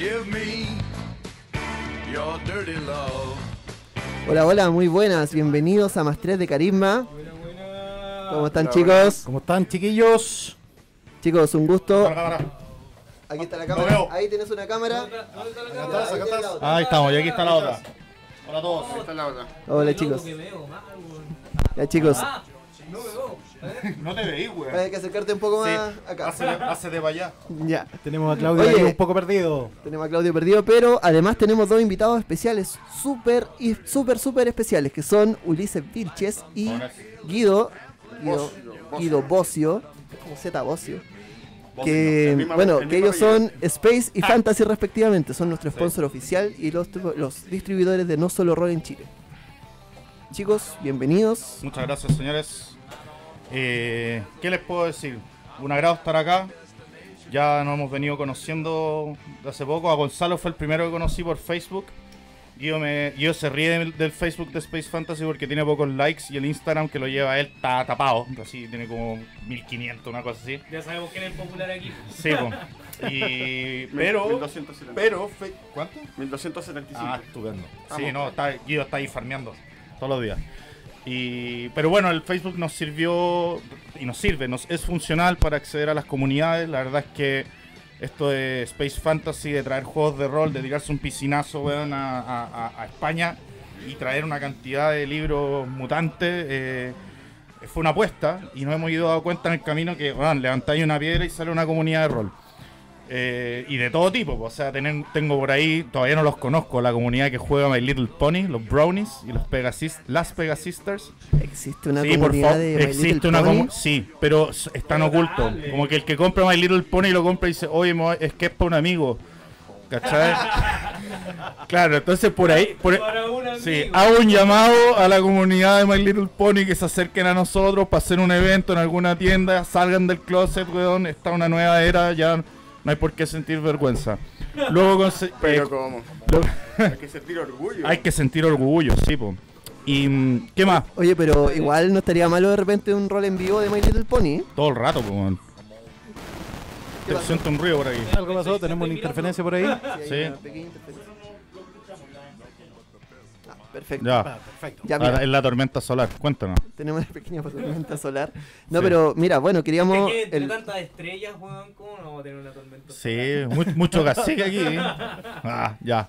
Give me your dirty love. Hola, hola, muy buenas. Bienvenidos a Más 3 de Carisma. ¿Cómo están, chicos? ¿Cómo están, chiquillos? Chicos, un gusto. Cámara, cámara. Aquí está la cámara. Ahí tienes una cámara. Tienes estás. la otra. Ahí estamos, y aquí está la otra. Hola a todos. Hola, chicos. Ya, chicos. No te veí, güey. Hay que acercarte un poco más acá. Hácete para allá. Ya. Tenemos a Claudio Oye. ahí un poco perdido. Tenemos a Claudio perdido, pero además tenemos dos invitados especiales, súper y súper súper especiales, que son Ulises Vilches y Guido Guido, Guido Bocio, como Z Bocio, que bueno, que ellos son Space y Fantasy respectivamente, son nuestro sponsor oficial y los, los distribuidores de No Solo Roll en Chile. Chicos, bienvenidos. Muchas gracias, señores. Eh, ¿Qué les puedo decir? Un agrado estar acá. Ya nos hemos venido conociendo de hace poco. A Gonzalo fue el primero que conocí por Facebook. Guido, me, Guido se ríe del, del Facebook de Space Fantasy porque tiene pocos likes y el Instagram que lo lleva él está tapado. Así, tiene como 1500, una cosa así. Ya sabemos quién es el popular aquí. Sí, po. Y, pero, 1270. pero, fe- ¿cuánto? 1275. Ah, estupendo. Sí, no, está, Guido está ahí farmeando todos los días. Y, pero bueno, el Facebook nos sirvió y nos sirve, nos es funcional para acceder a las comunidades. La verdad es que esto de Space Fantasy, de traer juegos de rol, de tirarse un piscinazo weón, a, España y traer una cantidad de libros mutantes, eh, fue una apuesta y nos hemos ido dando cuenta en el camino que weón, levantáis una piedra y sale una comunidad de rol. Eh, y de todo tipo, pues, o sea, tenen- tengo por ahí, todavía no los conozco, la comunidad que juega My Little Pony, los Brownies y los Pegasis, las Pegasisters. Existe una sí, comunidad de My existe Little una Pony. sí, pero están ocultos. Como que el que compra My Little Pony lo compra y dice, oye, es que es para un amigo. ¿Cachai? claro, entonces por ahí, por, Para un amigo. Sí, hago un llamado a la comunidad de My Little Pony que se acerquen a nosotros para hacer un evento en alguna tienda, salgan del closet, weón, está una nueva era, ya no hay por qué sentir vergüenza. Luego Pero eh, ¿cómo? lo- Hay que sentir orgullo. hay que sentir orgullo, sí, po. Y mm, ¿qué más? Oye, pero igual no estaría malo de repente un rol en vivo de My Little Pony. Todo el rato, po, siento un ruido por aquí. Algo pasó, tenemos una interferencia por ahí. hay Sí. Pequeña interferencia. Ah, perfecto. Ya, perfecto. Ya, mira. Ahora es la tormenta solar, cuéntanos. Tenemos una pequeña tormenta solar. No, Sí. pero mira, bueno, queríamos. Es que el- tantas estrellas, weón, ¿cómo no vamos a tener una tormenta? Sí, mu- mucho cacique aquí. Ah, ya.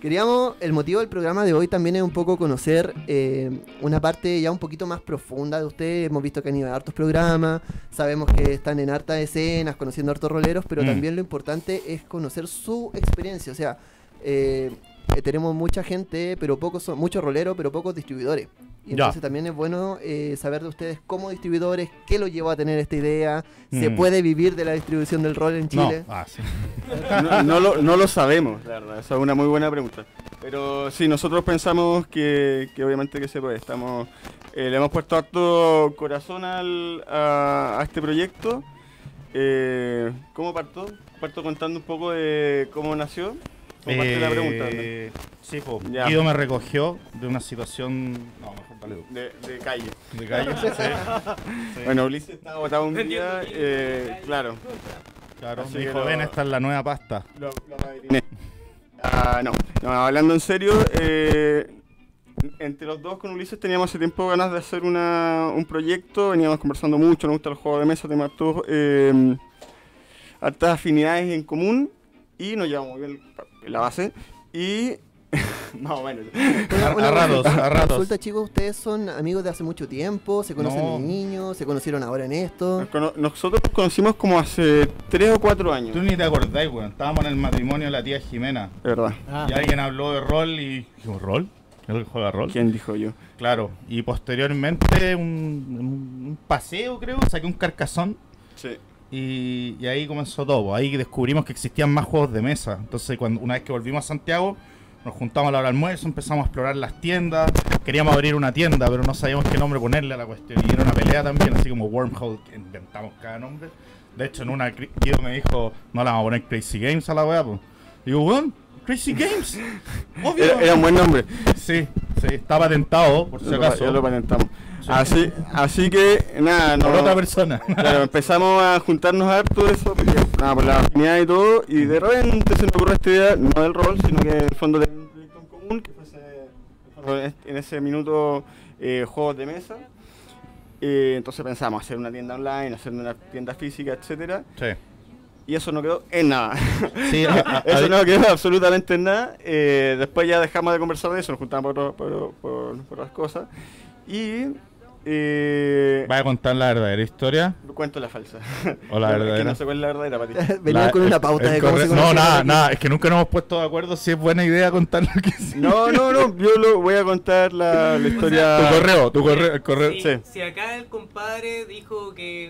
Queríamos, el motivo del programa de hoy también es un poco conocer eh, una parte ya un poquito más profunda de ustedes. Hemos visto que han ido a hartos programas, sabemos que están en hartas escenas, conociendo hartos roleros, pero Mm. también lo importante es conocer su experiencia. O sea, eh, eh, tenemos mucha gente, pero pocos son, muchos roleros, pero pocos distribuidores. Y Ya. entonces también es bueno eh, saber de ustedes como distribuidores, qué los llevó a tener esta idea, se Mm. puede vivir de la distribución del rol en No, Chile. ah, sí. No, no lo, no lo sabemos, la verdad. Esa es una muy buena pregunta. Pero sí, nosotros pensamos que, que obviamente que se puede. Estamos, eh, le hemos puesto harto corazón al, a, a este proyecto. Eh, ¿Cómo partó? Parto contando un poco de cómo nació. De la pregunta. ¿no? Eh, Sí, po. Ya. Guido me recogió de una situación. No, mejor dale tú. De, de calle. De calle. sí. Sí, Bueno, Ulises estaba botado un día, eh, claro. claro. así Me dijo, lo- ven, esta es la nueva pasta. Lo, lo apadriné. Ah, no. no, hablando en serio, eh, entre los dos con Ulises teníamos hace tiempo ganas de hacer una, un proyecto, veníamos conversando mucho, nos gusta el juego de mesa, tenemos eh, hartas afinidades en común y nos llevamos bien en la base. Y. más o menos. Una- A- una a ratos, consulta. a ratos. Resulta, chicos, ustedes son amigos de hace mucho tiempo, se conocen No. de niños, se conocieron ahora en esto. Nos cono- Nosotros nos conocimos como hace 3 o 4 años. Tú ni te acordáis, weón. Estábamos en el matrimonio de la tía Jimena. Verdad. Y alguien habló de rol y. Dijo, ¿rol? ¿Él juega rol? ¿Quién dijo yo? Claro. Y posteriormente, un, un- un paseo, creo, saqué un carcazón. Sí. Y, y ahí comenzó todo. Ahí descubrimos que existían más juegos de mesa. Entonces, cuando, una vez que volvimos a Santiago, nos juntamos a la hora del almuerzo, empezamos a explorar las tiendas. Queríamos abrir una tienda, pero no sabíamos qué nombre ponerle a la cuestión. Y era una pelea también, así como Wormhole, que inventamos cada nombre. De hecho, en una, Guido me dijo, no le vamos a poner Crazy Games a la weá, pues. Digo, weón, Crazy Games. Obvio. Era, era un buen nombre. Sí, Sí, está patentado, por si acaso. ya lo patentamos. Así, así que, nada, no, Por otra persona. Claro, empezamos a juntarnos harto de eso, porque, nada, por la afinidad y todo, y de repente se nos ocurrió esta idea, no del rol, sino que en el fondo de un proyecto en común, que fuese en este- ese minuto eh, juegos de mesa. Eh, entonces pensamos hacer una tienda online, hacer una tienda física, etcétera, Sí. y eso no quedó en nada. Sí, eso no quedó absolutamente en nada. Eh, después ya dejamos de conversar de eso, nos juntamos por, por, por- por otras cosas. Y eh, ¿Vas a contar la verdadera historia? cuento la falsa. O la Es que verdadera. no sé cuál es la verdadera, Pati. Venían La- con una pauta el de cómo corre- se No, nada, nada. Es que nunca nos hemos puesto de acuerdo si es buena idea contar lo que sí. No, no, no, yo lo voy a contar la, la historia. Tu correo, tu correo, el correo. Si, Sí. si acá el compadre dijo que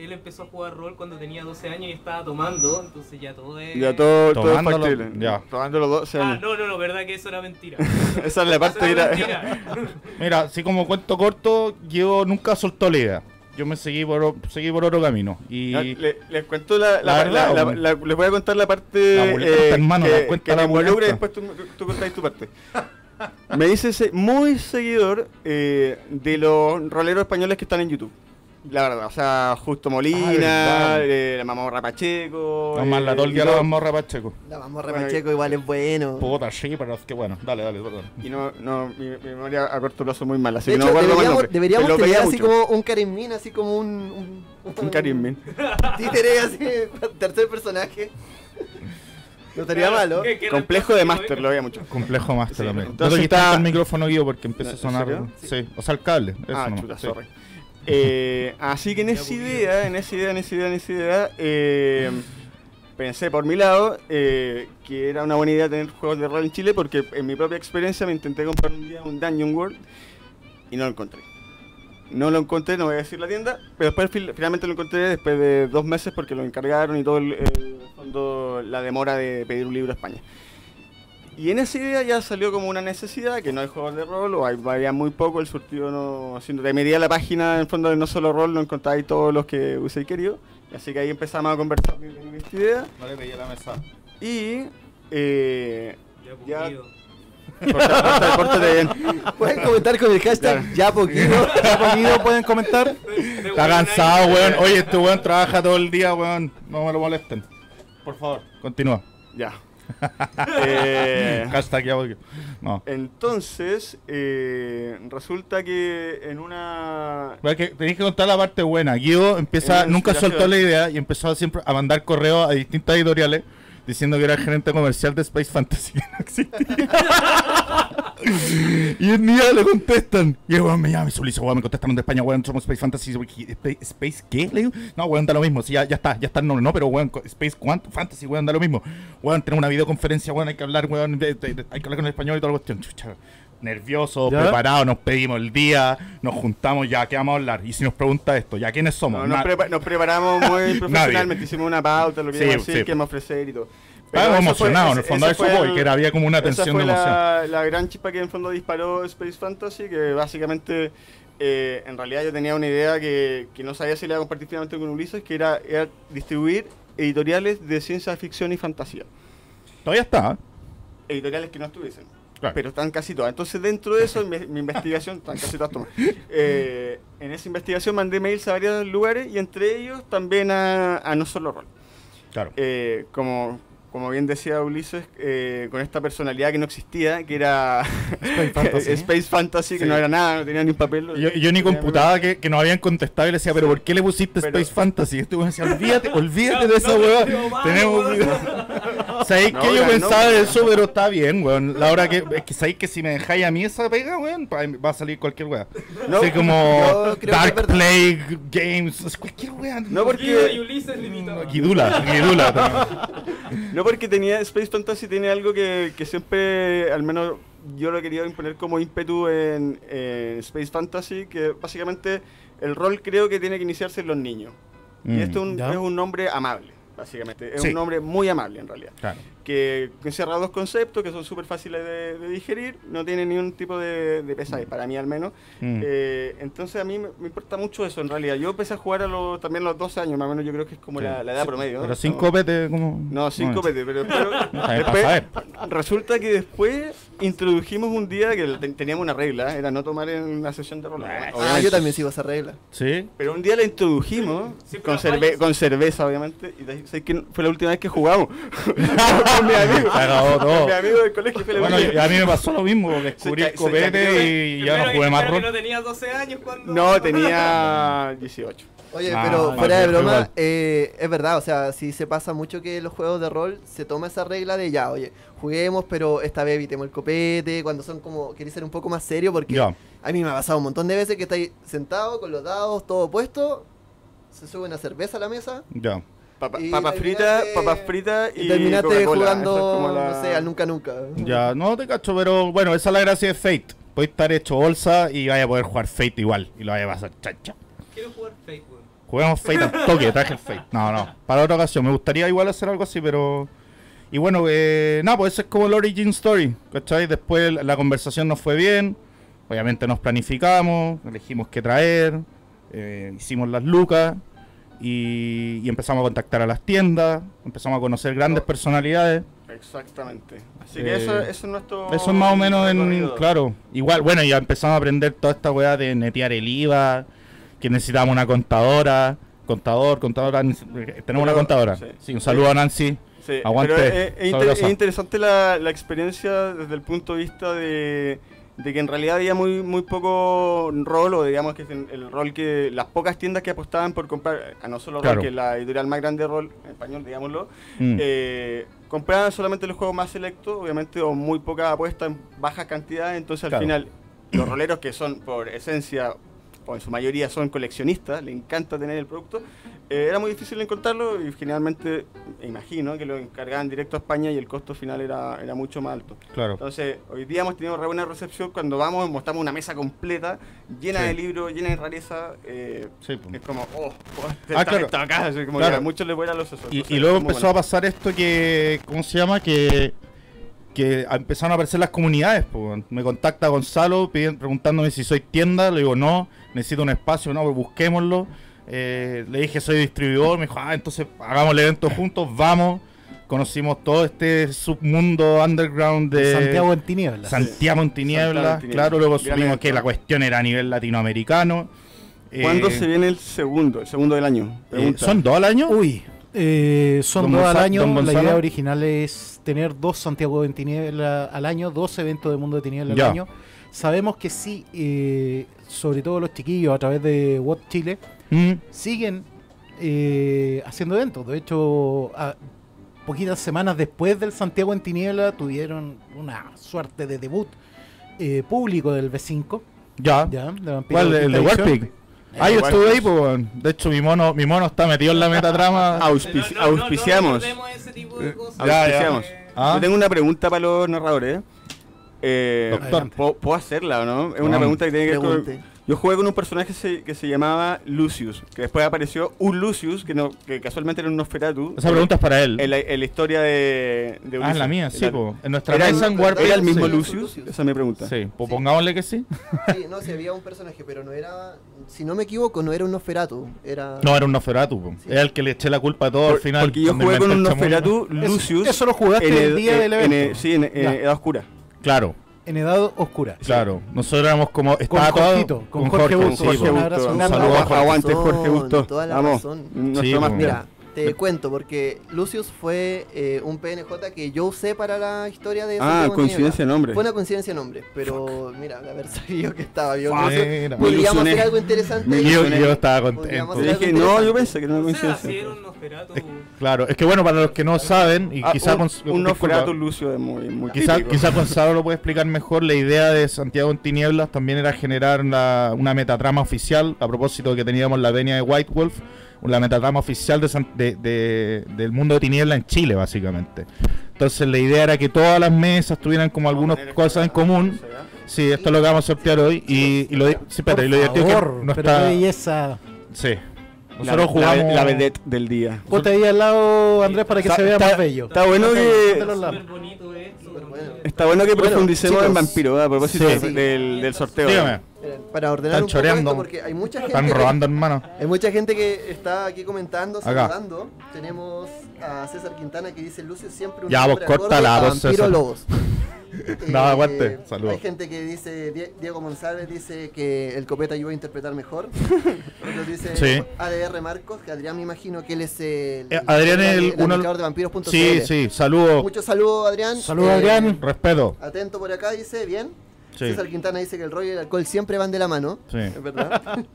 eh, él empezó a jugar rol cuando tenía 12 años y estaba tomando, entonces ya todo es... Ya todo, todo es factible. ya. Tomando los 12 Ah, años. no, no, no, verdad que eso era mentira. Esa es la parte era. Mira, así como cuento corto, yo nunca soltó la idea. Yo me seguí por, seguí por otro camino. Y le- les cuento la, La la, verdad, la- les voy a contar la parte muleta, eh, hermano, que, que la y después tú, tú contáis tu parte. Me dice muy seguidor eh, de los roleros españoles que están en YouTube. La verdad, o sea, Justo Molina, verdad. eh, la Mamorra Pacheco. no más la eh, tolga la todo. mazmorra Pacheco. La mamorra Bueno, Pacheco igual es bueno. Puta, sí, pero es que bueno. Dale, dale, perdón. Y no, no, mi, mi memoria a corto plazo es muy mala, así De que hecho, no guardo más deberíamos, nombre. deberíamos tener veía así mucho. como un Karim así como un... Un, Un Karim Min. títere así, tercer personaje. No estaría malo. ¿Qué- qué Complejo de Master, lo veía mucho. Complejo más Sí, también. entonces no te está- el micrófono, Guido, porque empieza a ¿En sonar. Sí. o sea, el cable. Eso ah, chuta, sí. Eh, así que en esa idea, en esa idea, en esa idea, en esa idea, eh, pensé por mi lado eh, que era una buena idea tener juegos de rol en Chile porque en mi propia experiencia me intenté comprar un día un Dungeon World y no lo encontré. No lo encontré, no voy a decir la tienda, pero después finalmente lo encontré después de dos meses porque lo encargaron y todo el fondo, la demora de pedir un libro a España. Y en esa idea ya salió como una necesidad, que no hay juegos de rol, o hay, había muy poco, el surtido no... Haciendo, te medía la página, en fondo de no solo rol, no encontráis todos los que hubiese querido. Así que ahí empezamos a conversar esta idea. No le la mesa. Y... Eh, Ya, corta- corta- córtate bien. Pueden comentar con el hashtag Claro. ya poquito. ¿Ya poquito pueden comentar? Está cansado, weón. Oye, este weón trabaja todo el día, weón. No me lo molesten. Por favor, continúa. Ya. Eh, Hashtag ya poquito. No. entonces, eh, resulta que en una... Bueno, que tenéis que contar la parte buena. Guido empieza, nunca soltó la idea y empezó siempre a mandar correos a distintas editoriales diciendo que era el gerente comercial de Space Fantasy que no existía. y en día le contestan. Y el weón me llama, me dice, weón, me contestaron de España, weón, somos Space Fantasy. Y. ¿Space, Space qué? Le digo, no, weón, da lo mismo. Sí, ya, ya está, ya está el nombre, no, pero weón, Space cuánto, Fantasy, weón, da lo mismo. Weón, tenemos una videoconferencia, weón, hay que hablar, weón, de- de- de- hay que hablar con el español y toda la cuestión. Chucha, nervioso, ¿Ya? preparado, nos pedimos el día, nos juntamos, ya, ¿qué vamos a hablar? Y si nos pregunta esto, ¿ya quiénes somos? No, nos, prepa- nos preparamos muy profesionalmente, hicimos una pauta, lo que Sí, íbamos a decir, sí. qué íbamos a ofrecer y todo. Estábamos emocionados, en el fondo eso fue el- que era- había como una tensión fue de emoción. La, la gran chispa que en fondo disparó Space Fantasy, que básicamente eh, en realidad yo tenía una idea que, que no sabía si le iba a compartir finalmente con Ulises, que era, era distribuir editoriales de ciencia ficción y fantasía. Todavía está. Editoriales que no estuviesen. Claro. Pero están casi todas. Entonces, dentro de eso, mi, mi investigación, están casi todas tomadas. Eh, en esa investigación mandé mails a varios lugares y entre ellos también a, a No Solo Rol. Claro. Eh, como, como bien decía Ulises, eh, con esta personalidad que no existía, que era Space Fantasy. Space Fantasy, que Sí. no era nada, no tenía ni un papel. Yo, yo ni computaba que, que nos habían contestado y le decía, pero ¿por qué le pusiste Pero- Space Fantasy? Y este weón decía, olvídate, olvídate No, de esa no, weá. no, no, Tenemos. ¿Sabéis No, que yo pensaba no. de eso, pero está bien, weón? La hora que. Es que sabéis que si me dejáis a mí esa pega, weón, va a salir cualquier weá. No, Así como Dark. Plague Games, es cualquier weá. No, Guido y porque, Ulises limitados. Guidula, Guidula también. No porque tenía Space Fantasy tiene algo que, que siempre, al menos yo lo he querido imponer como ímpetu en, en Space Fantasy, que básicamente el rol creo que tiene que iniciarse en los niños. Y Mm. esto es un, es un nombre amable. básicamente. Es Sí. un nombre muy amable en realidad. Claro. Que, encierra dos conceptos que son súper fáciles de, de digerir, no tiene ningún tipo de, de pesadez, para mí al menos. Mm. Eh, entonces a mí me, me importa mucho eso en realidad. Yo empecé a jugar a los, también a los 12 años, más o menos yo creo que es como Sí. la, la edad promedio. ¿no? Pero sin copete, como. No, sin copete, pero, pero después, eh. resulta que después introdujimos un día que te- teníamos una regla, era no tomar en una sesión de rol. Ah, yo también sigo esa regla. Sí. Pero un día la introdujimos Siempre con, cerve- con cerveza, obviamente, y que fue la última vez que jugamos con mi amigo. Se acabó todo. Con mi amigo del colegio fue la Bueno, y a mí me pasó lo mismo, descubrí el copete y ya no jugué más rol. no tenía 12 años cuando... No, tenía 18. Oye, Ah, pero fuera de broma, eh, es verdad, o sea, sí se pasa mucho que en los juegos de rol se toma esa regla de ya, oye, juguemos, pero esta vez evitemos el copete, cuando son como, queréis ser un poco más serio, porque Ya. a mí me ha pasado un montón de veces que estáis sentados con los dados, todo puesto, se sube una cerveza a la mesa Ya. Papa- Y papas fritas, papas fritas y, y terminaste jugando, es la- no sé, al nunca nunca. Ya, no te cacho, pero bueno, esa es la gracia de Fate. Puedes estar hecho bolsa y vaya a poder jugar Fate igual. Y lo vaya a pasar chacha. Quiero jugar Facebook. Juguemos Fate al toque, traje el Fate. No, no, para otra ocasión. Me gustaría igual hacer algo así, pero. Y bueno, eh, nada, pues ese es como el origin story, ¿cachai? Después la- la conversación nos fue bien. Obviamente nos planificamos, elegimos qué traer, eh, hicimos las lucas y, y empezamos a contactar a las tiendas, empezamos a conocer grandes personalidades. Exactamente. Así Eh, que eso, eso es nuestro. Eso es más o menos en. recorrido. Claro. Igual, bueno, ya empezamos a aprender toda esta weá de netear el IVA, que necesitábamos una contadora. Contador, contadora. eh, Tenemos una contadora. sí. Sí. un saludo a Nancy. Sí, Aguante, pero es, es inter- sabrosa. es interesante la, la experiencia desde el punto de vista de, de que en realidad había muy muy poco rol, o digamos que es el, rol que las pocas tiendas que apostaban por comprar, a no solo Claro. rol, que es la editorial más grande de rol en español, digámoslo, Mm. eh, compraban solamente los juegos más selectos, obviamente, o muy poca apuesta en bajas cantidades, entonces al final los roleros que son por esencia o en su mayoría son coleccionistas, le encanta tener el producto, eh, era muy difícil encontrarlo y generalmente, me imagino, que lo encargaban directo a España y el costo final era, era mucho más alto. Claro. Entonces, hoy día hemos tenido re buena recepción cuando vamos, mostramos una mesa completa, llena Sí. de libros, llena de rareza. eh, Sí, pues. es como, oh, oh, Ah, está claro. acá, así como Claro. a muchos les vuelan los sesos. Y, luego empezó bueno. a pasar esto que, ¿cómo se llama? Que, que empezaron a aparecer las comunidades. po. Me contacta Gonzalo piden- preguntándome si soy tienda. Le digo, no, necesito un espacio, no, pues busquémoslo. Eh, le dije, soy distribuidor. Me dijo, ah, entonces hagamos el evento juntos, vamos. Conocimos todo este submundo underground de Santiago en tinieblas. Santiago en tinieblas. Santiago. Claro, luego supimos que la cuestión era a nivel latinoamericano. ¿Cuándo Eh, se viene el segundo, el segundo del año? eh. ¿Son dos al año? Uy, eh, son dos al año. La idea original es tener dos Santiago en tiniebla al año, dos eventos de Mundo de Tiniebla Ya. al año. Sabemos que sí, eh, sobre todo los chiquillos a través de What Chile, Mm, siguen eh, haciendo eventos. De hecho, a- poquitas semanas después del Santiago en Tiniebla tuvieron una suerte de debut eh, público del B5. ya. ¿ya? De ¿Cuál? ¿El de. Warpig? Ah, yo estuve ahí, pues, weón. De hecho, mi mono, mi mono está metido en la metatrama. Auspici- No, no, no, no auspiciamos. recordemos ese tipo de cosas. Ya, ya. auspiciamos. Ah. Yo tengo una pregunta para los narradores. Eh, Doctor. ¿puedo, puedo hacerla o no? Es una pregunta que tiene que ver con... Yo jugué con un personaje que se, que se llamaba Lucius, que después apareció un Lucius, que, no, que casualmente era un Nosferatu. Esa pregunta es para él. En la, en la historia de, de ah, Ulises. es la mía, sí, po. En nuestra ¿Era, mesa en. ¿Era el mismo sí. Lucius? Esa es mi pregunta. Sí, pues pongámosle que sí. Sí, no, si había un personaje, pero no era, si no me equivoco, no era un Nosferatu, era... No, era un Nosferatu, po. Sí. Era el que le eché la culpa a todo Por- al final. porque yo jugué con un el. Nosferatu Eso- Lucius. Eso, lo jugaste en el día en- del en- evento. sí, en, en. Edad Oscura. Claro, en edad oscura. claro. Nosotros éramos como. Con Estaba todo- Jorgito, con Jorge Busto. sí, Jorge un Busto. abrazo. Un Un saludo abrazo. a Aguante, Jorge Busto. toda la Vamos. razón. Nuestro Sí, más po. Mira, te cuento, porque Lucius fue eh, un PNJ que yo usé para la historia de Ah, Santiago coincidencia de nombre. Fue una coincidencia de nombre, pero mira, de haber sabido que estaba bien. Fuck. Podríamos hacer algo interesante. Yo, yo estaba contento. Dije, no, yo pensé que era una O sea, coincidencia. era un Nosferatu. Claro, es que bueno, para los que no saben, y Ah, quizá un, con, un Nosferatu Lucio es muy, muy Quizá, quizá Gonzalo lo puede explicar mejor. La idea de Santiago en Tinieblas también era generar la- una metatrama oficial, a propósito de que teníamos la venia de White Wolf, la metatrama oficial de, San- de- de- del mundo de Tinieblas en Chile, básicamente. Entonces la idea era que todas las mesas tuvieran como algunas cosas en común. Sí, esto es lo que vamos a sortear hoy. Y, y lo, sí, espérate, y lo divertido es que favor, no pero está- qué belleza. Sí. Nosotros la, jugamos. la, la vedette del día. Ponte ahí al lado, Andrés, para que Está- se vea está- más bello. Está bueno que los lados. Súper bonito esto. bueno. está bueno que Bueno, profundicemos chicos. en vampiro, ¿eh? a propósito Sí. del- del sorteo. Dígame. Miren, Para ordenar Están un poco esto, porque hay mucha gente. Están que- robando, hermano. Hay mucha gente que está aquí comentando, Acá. saludando. Tenemos a César Quintana que dice Lucio siempre un Ya, vos, córtala, acorde a vos, Vampiro César. Lobos. No, aguante, saludos. Hay gente que dice, Die- Diego González dice que el copeta ayuda a interpretar mejor. Otros dice Sí. ADR Marcos, que Adrián me imagino que él es el, Eh, Adrián es el- uno- administrador de vampiros.cl. Sí, sí, saludos. Muchos saludos, Adrián. Saludos, Eh, Adrián. Respeto. Atento por acá, dice, bien. Sí. César Quintana dice que el rollo y el alcohol siempre van de la mano. Sí. Es verdad.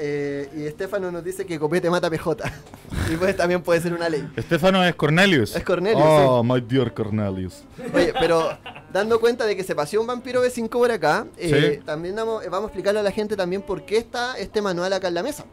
Eh, y Estefano nos dice que Copete mata PJ. y pues también puede ser una ley. Estefano es Cornelius. Es Cornelius, Oh, my dear Cornelius. Oye, pero dando cuenta de que se paseó un vampiro B5 por acá, eh, también damos- eh, vamos a explicarle a la gente también por qué está este manual acá en la mesa.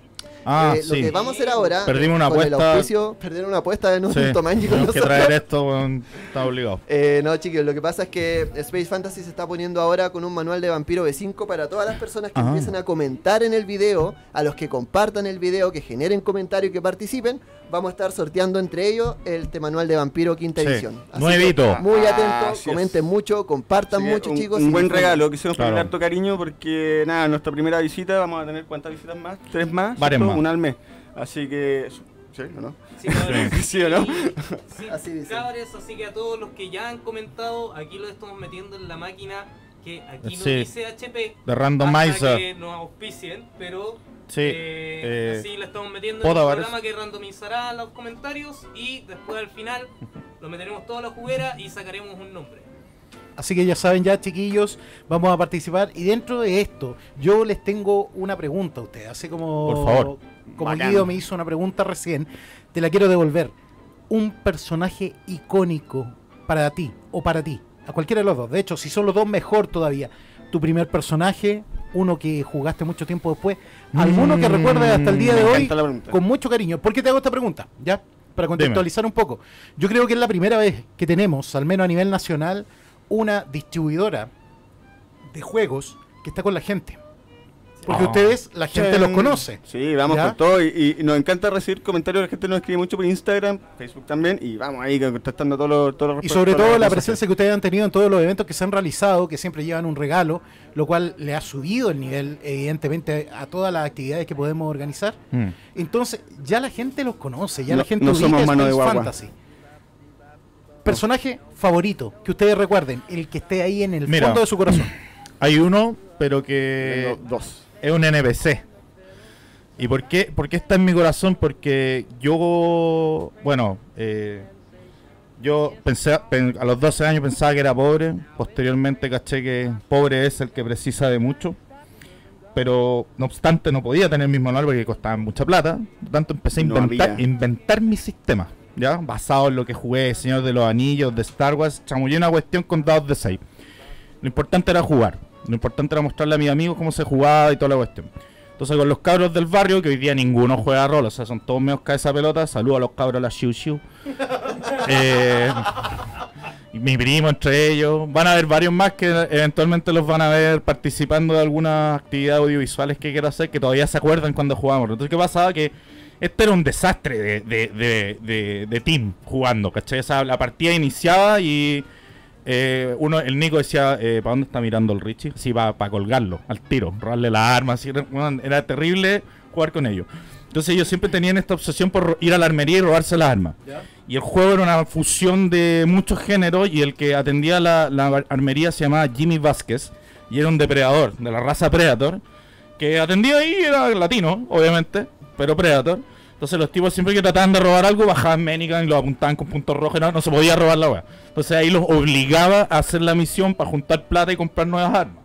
Ah, Eh, Lo que vamos a hacer ahora, Perdimos una con el apuesta. auspicio- perder una apuesta en un Sí. Tenemos que traer esto, está obligado. Eh, no, chicos, lo que pasa es que Space Fantasy se está poniendo ahora con un manual de vampiro B5 para todas las personas que empiecen a comentar en el video, a los que compartan el video, que generen comentarios y que participen. Vamos a estar sorteando entre ellos este manual de vampiro quinta Sí. edición. Así Nuevito. que Muy Ah, atentos, así es. comenten mucho, compartan que mucho, un, chicos. Un buen regalo que hicimos Claro. con harto cariño porque nada, nuestra primera visita vamos a tener cuántas visitas más, tres más, Varias más. una al mes. Así que ¿sí o no? Sí, cabros. Sí, ¿o no? Sí, Así dice. cabres, así que a todos los que ya han comentado, aquí lo estamos metiendo en la máquina que aquí no Sí. dice HP. De randomizer. Hasta que nos auspicien, pero Sí, eh, eh, así lo estamos metiendo en ver programa que randomizará los comentarios y después al final lo meteremos toda la juguera y sacaremos un nombre. Así que ya saben ya, chiquillos, vamos a participar. Y dentro de esto, yo les tengo una pregunta a ustedes. Así como, Por favor. como Bacán. Guido me hizo una pregunta recién, te la quiero devolver. Un personaje icónico para ti o para ti, a cualquiera de los dos. De hecho, si son los dos, mejor todavía. Tu primer personaje, uno que jugaste mucho tiempo después, alguno que Mm, recuerdes hasta el día de me hoy con mucho cariño. ¿Por qué te hago esta pregunta? ¿Ya? Para contextualizar un poco. Yo creo que es la primera vez que tenemos, al menos a nivel nacional, una distribuidora de juegos que está con la gente. Porque Ah. ustedes, la gente los conoce. Sí, vamos ¿Ya? con todo y, y nos encanta recibir comentarios, la gente nos escribe mucho por Instagram, Facebook también y vamos ahí contestando todos los todos los Y sobre todo la presencia que ustedes han tenido en todos los eventos que se han realizado, que siempre llevan un regalo, lo cual le ha subido el nivel, evidentemente, a todas las actividades que podemos organizar. Mm. Entonces, ya la gente los conoce, ya No- la gente no somos mano de. Fantasy. Personaje favorito, que ustedes recuerden, el que esté ahí en el Mira. fondo de su corazón. Hay uno, pero que Tengo dos. Es un NPC. ¿Y por qué, por qué está en mi corazón? Porque yo, bueno, eh, yo pensé, pen- a los 12 años pensaba que era pobre, posteriormente caché que pobre es el que precisa de mucho, pero no obstante no podía tener mis manual porque costaban mucha plata, por lo tanto empecé a inventar mi sistema, ¿ya? Basado en lo que jugué, Señor de los Anillos, de Star Wars, chamullé una cuestión con dados de 6. Lo importante era jugar. Lo importante era mostrarle a mis amigos cómo se jugaba y toda la cuestión. Entonces con los cabros del barrio, que hoy día ninguno juega rol, o sea, son todos menos cabeza pelota, saludo a los cabros, a la Shiu Shiu. Eh, mi primo entre ellos. Van a haber varios más que eventualmente los van a ver participando de algunas actividades audiovisuales que quiero hacer, que todavía se acuerdan cuando jugamos. Entonces, ¿qué pasaba? Que este era un desastre de, de, de, de- de team jugando, ¿cachai? O sea, la partida iniciaba y eh, uno, el Nico decía, eh, ¿para dónde está mirando el Richie? Sí, para colgarlo, al tiro, robarle las armas. así, era, era terrible jugar con ellos. Entonces ellos siempre tenían esta obsesión por ir a la armería y robarse las armas. Y el juego era una fusión de muchos géneros y el que atendía la, la armería se llamaba Jimmy Vázquez y era un depredador de la raza Predator que atendía ahí, era latino, obviamente, pero Predator. Entonces los tipos siempre que trataban de robar algo bajaban Menican y lo apuntaban con puntos rojos, no, no se podía robar la weá. Entonces ahí los obligaba a hacer la misión para juntar plata y comprar nuevas armas.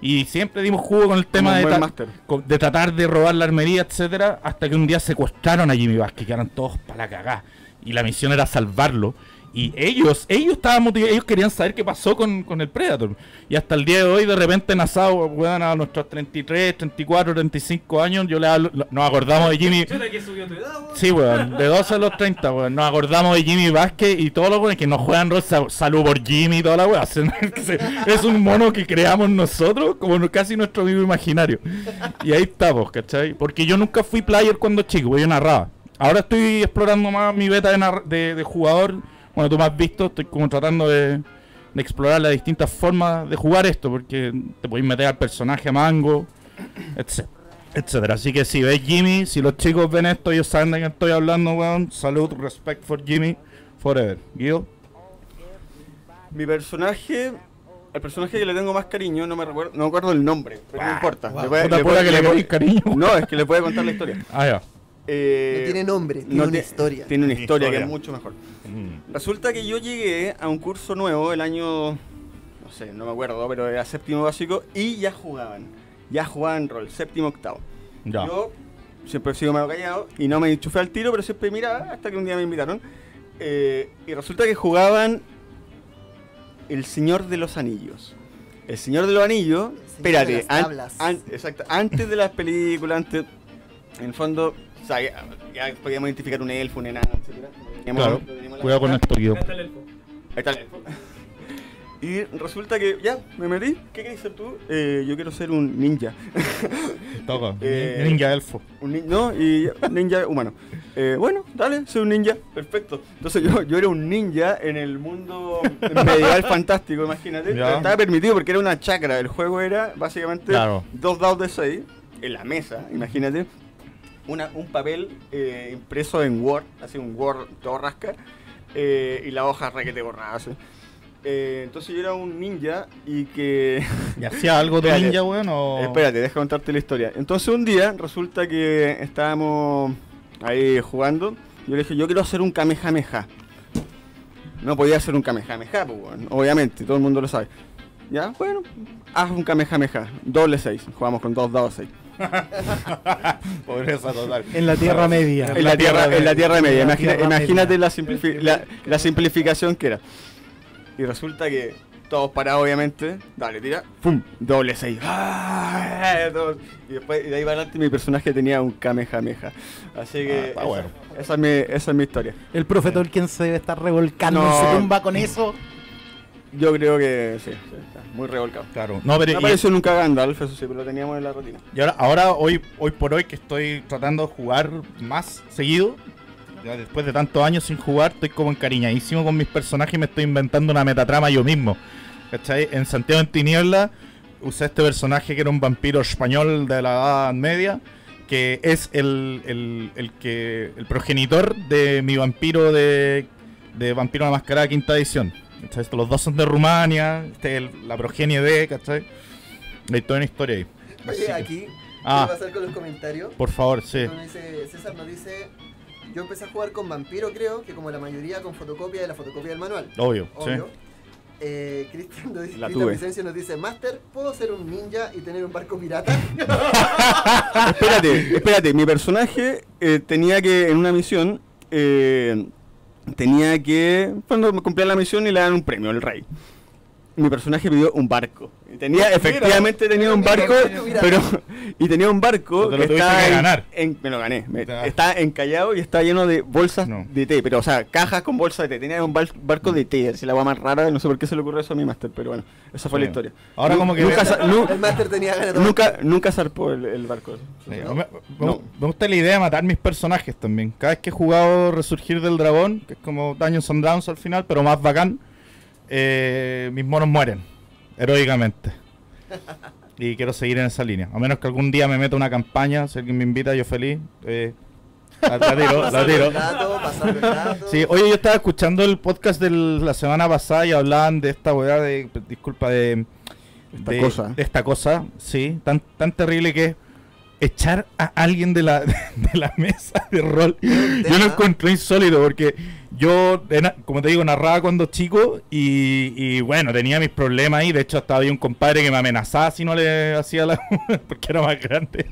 Y siempre dimos jugo con el tema de, tratar de robar la armería, etcétera, hasta que un día secuestraron a Jimmy Vázquez, que eran todos para la cagá. Y la misión era salvarlo. Y ellos, ellos estaban motivados, ellos querían saber qué pasó con, con el Predator. Y hasta el día de hoy, de repente, en asado, weón, a nuestros 33, 34, 35 años, yo le hablo, lo- nos acordamos de Jimmy. Que subió tu edad, weón. Sí, weón, de 12 a los 30, weón. Nos acordamos de Jimmy Vázquez y todos los weones que nos juegan rol. sal- Salud por Jimmy y toda la weá. Es un mono que creamos nosotros, como casi nuestro amigo imaginario. Y ahí estamos, ¿cachai? Porque yo nunca fui player cuando chico, yo narraba. Ahora estoy explorando más mi beta de, de, de jugador. Bueno, tú me has visto, estoy como tratando de, de explorar las distintas formas de jugar esto, porque te podéis meter al personaje a mango, etc etcétera. Así que si ves Jimmy, si los chicos ven esto, ellos saben de qué estoy hablando, weón. Salud, respect for Jimmy, forever. Guido, Mi personaje, el personaje que le tengo más cariño, no me recuerdo, no me acuerdo el nombre, pero no importa. wow. Le puede- Puta le pura puede- que le cariño. No, es que le puede contar la historia. Ah, ya. Eh, No tiene nombre, tiene no una historia. Tiene una historia, que es mucho mejor. Mm. Resulta que yo llegué a un curso nuevo el año, no sé, no me acuerdo, pero era séptimo básico y ya jugaban. Ya jugaban rol, séptimo, octavo. Ya. Yo siempre he sido medio callado y no me enchufé al tiro, pero siempre miraba hasta que un día me invitaron. Eh, y resulta que jugaban El Señor de los Anillos. El Señor de los Anillos, espérate, de las an- tablas. an- exacto, antes de las películas, antes, en el fondo, o sea, ya, ya podíamos identificar un elfo, un enano, etc. Claro. Cuidado con esto, Guido. Acá está el elfo. Ahí está el elfo. Y resulta que ya, me metí. ¿Qué querés ser tú? Eh, yo quiero ser un ninja. Toca. Eh, Ninja elfo. Un nin- no, y ninja humano. Eh, bueno, dale, soy un ninja. Perfecto. Entonces yo, yo era un ninja en el mundo medieval fantástico, imagínate. Ya. Estaba permitido porque era una chacra. El juego era básicamente Claro. dos dados de 6 en la mesa, imagínate. Una, un papel eh, impreso en Word, así un Word todo rasca, eh, y la hoja requete borrada. así. Eh, entonces yo era un ninja y que... ¿Y hacía algo de ninja, weón? O... Espérate, deja contarte la historia. Entonces un día resulta que estábamos ahí jugando. Yo le dije, yo quiero hacer un Kamehameha. No podía hacer un Kamehameha, pues, weón, obviamente, todo el mundo lo sabe. Ya, bueno, haz un Kamehameha. Doble 6. Jugamos con dos dados 6. Pobreza total. En la Tierra Media. En la tierra, en la tierra media. En la Imagina- Tierra imagínate Media. la, simplifi- la, la simplificación que era. Y resulta que todos parados, obviamente. Dale, tira. ¡Pum! Doble 6. Y después, y de ahí para adelante, mi personaje tenía un Kamehameha. Así que. Ah, está esa, bueno. esa es mi, esa es mi historia. El profe Tolkien se debe estar revolcando No. en su tumba con eso. Yo creo que sí, sí, está muy revolcado. Claro. No, pero No y- apareció nunca Gandalf, eso sí, pero lo teníamos en la rutina. Y ahora, ahora hoy, hoy por hoy que estoy tratando de jugar más seguido, ya después de tantos años sin jugar, estoy como encariñadísimo con mis personajes y me estoy inventando una metatrama yo mismo. ¿Cachai? En Santiago en Tiniebla usé este personaje que era un vampiro español de la Edad Media, que es el, el, el que el progenitor de mi vampiro de, de Vampiro la Mascarada quinta edición. ¿Cachai? Los dos son de Rumania, este es el- la progenie de, ¿cachai? Hay toda una historia ahí. Oye, aquí, Ah. ¿qué pasar con los comentarios? Por favor, sí. Nos dice- César nos dice, yo empecé a jugar con Vampiro creo, que como la mayoría con fotocopia de la fotocopia del manual. Obvio, Obvio. sí. Eh, Cristian nos dice, La Cristian tuve. Vicencio nos dice, Master, ¿puedo ser un ninja y tener un barco pirata? espérate, espérate, mi personaje eh, tenía que, en una misión, eh, tenía que, cuando cumplía la misión y le dan un premio, el rey. Mi personaje pidió un barco. Y tenía, efectivamente tenía un barco, Mira. pero, y tenía un barco Pero que tuviste está que en- ganar. en- me lo gané. me- está encallado y está lleno de bolsas No. de té, pero o sea, cajas con bolsas de té. Tenía un bar- barco de té, así la agua más rara, no sé por qué se le ocurrió eso a mi máster, pero bueno, esa fue la historia. Ahora como que nunca, nu- El Master tenía ganas de nunca, nunca zarpó el, el barco. Sí, me, me- No. me gusta la idea de matar mis personajes también. Cada vez que he jugado Resurgir del Dragón, que es como Dungeons and Dragons al final, pero más bacán, eh, mis monos mueren heroicamente. Y quiero seguir en esa línea. A menos que algún día me meta una campaña, si alguien me invita, yo feliz. eh, la, la tiro, la tiro. el dato, pasando el dato. Sí, oye, yo estaba escuchando el podcast de la semana pasada y hablaban de esta weá de, disculpa, de... Esta de- cosa. de esta cosa, sí, tan, tan terrible que es echar a alguien de la, de la mesa de rol. Yo lo encontré insólito porque yo, como te digo, narraba cuando chico y, y bueno, tenía mis problemas ahí. De hecho, hasta había un compadre que me amenazaba si no le hacía la... porque era más grande.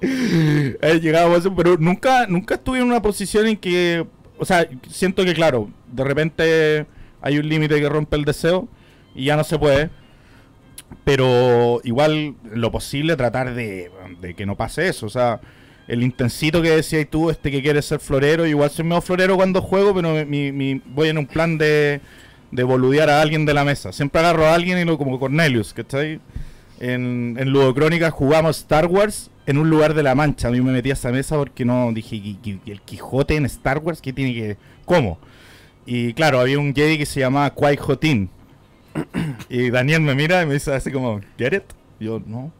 Llegaba a eso, pero nunca, nunca estuve en una posición en que o sea, siento que claro, de repente hay un límite que rompe el deseo y ya no se puede. Pero igual lo posible tratar de, de que no pase eso. O sea, el intensito que decías tú, este que quiere ser florero, igual soy medio florero cuando juego, pero mi, voy en un plan de, de boludear a alguien de la mesa. Siempre agarro a alguien y lo como Cornelius, ¿cachai? En, en Ludocrónica jugamos Star Wars en un lugar de la mancha. A mí me metí a esa mesa porque no dije, "¿Y- y- y el Quijote en Star Wars? ¿Qué tiene que.? ¿Cómo? Y claro, había un Jedi que se llamaba Qui Jotin. Y Daniel me mira y me dice así como, ¿Get? Y yo, no.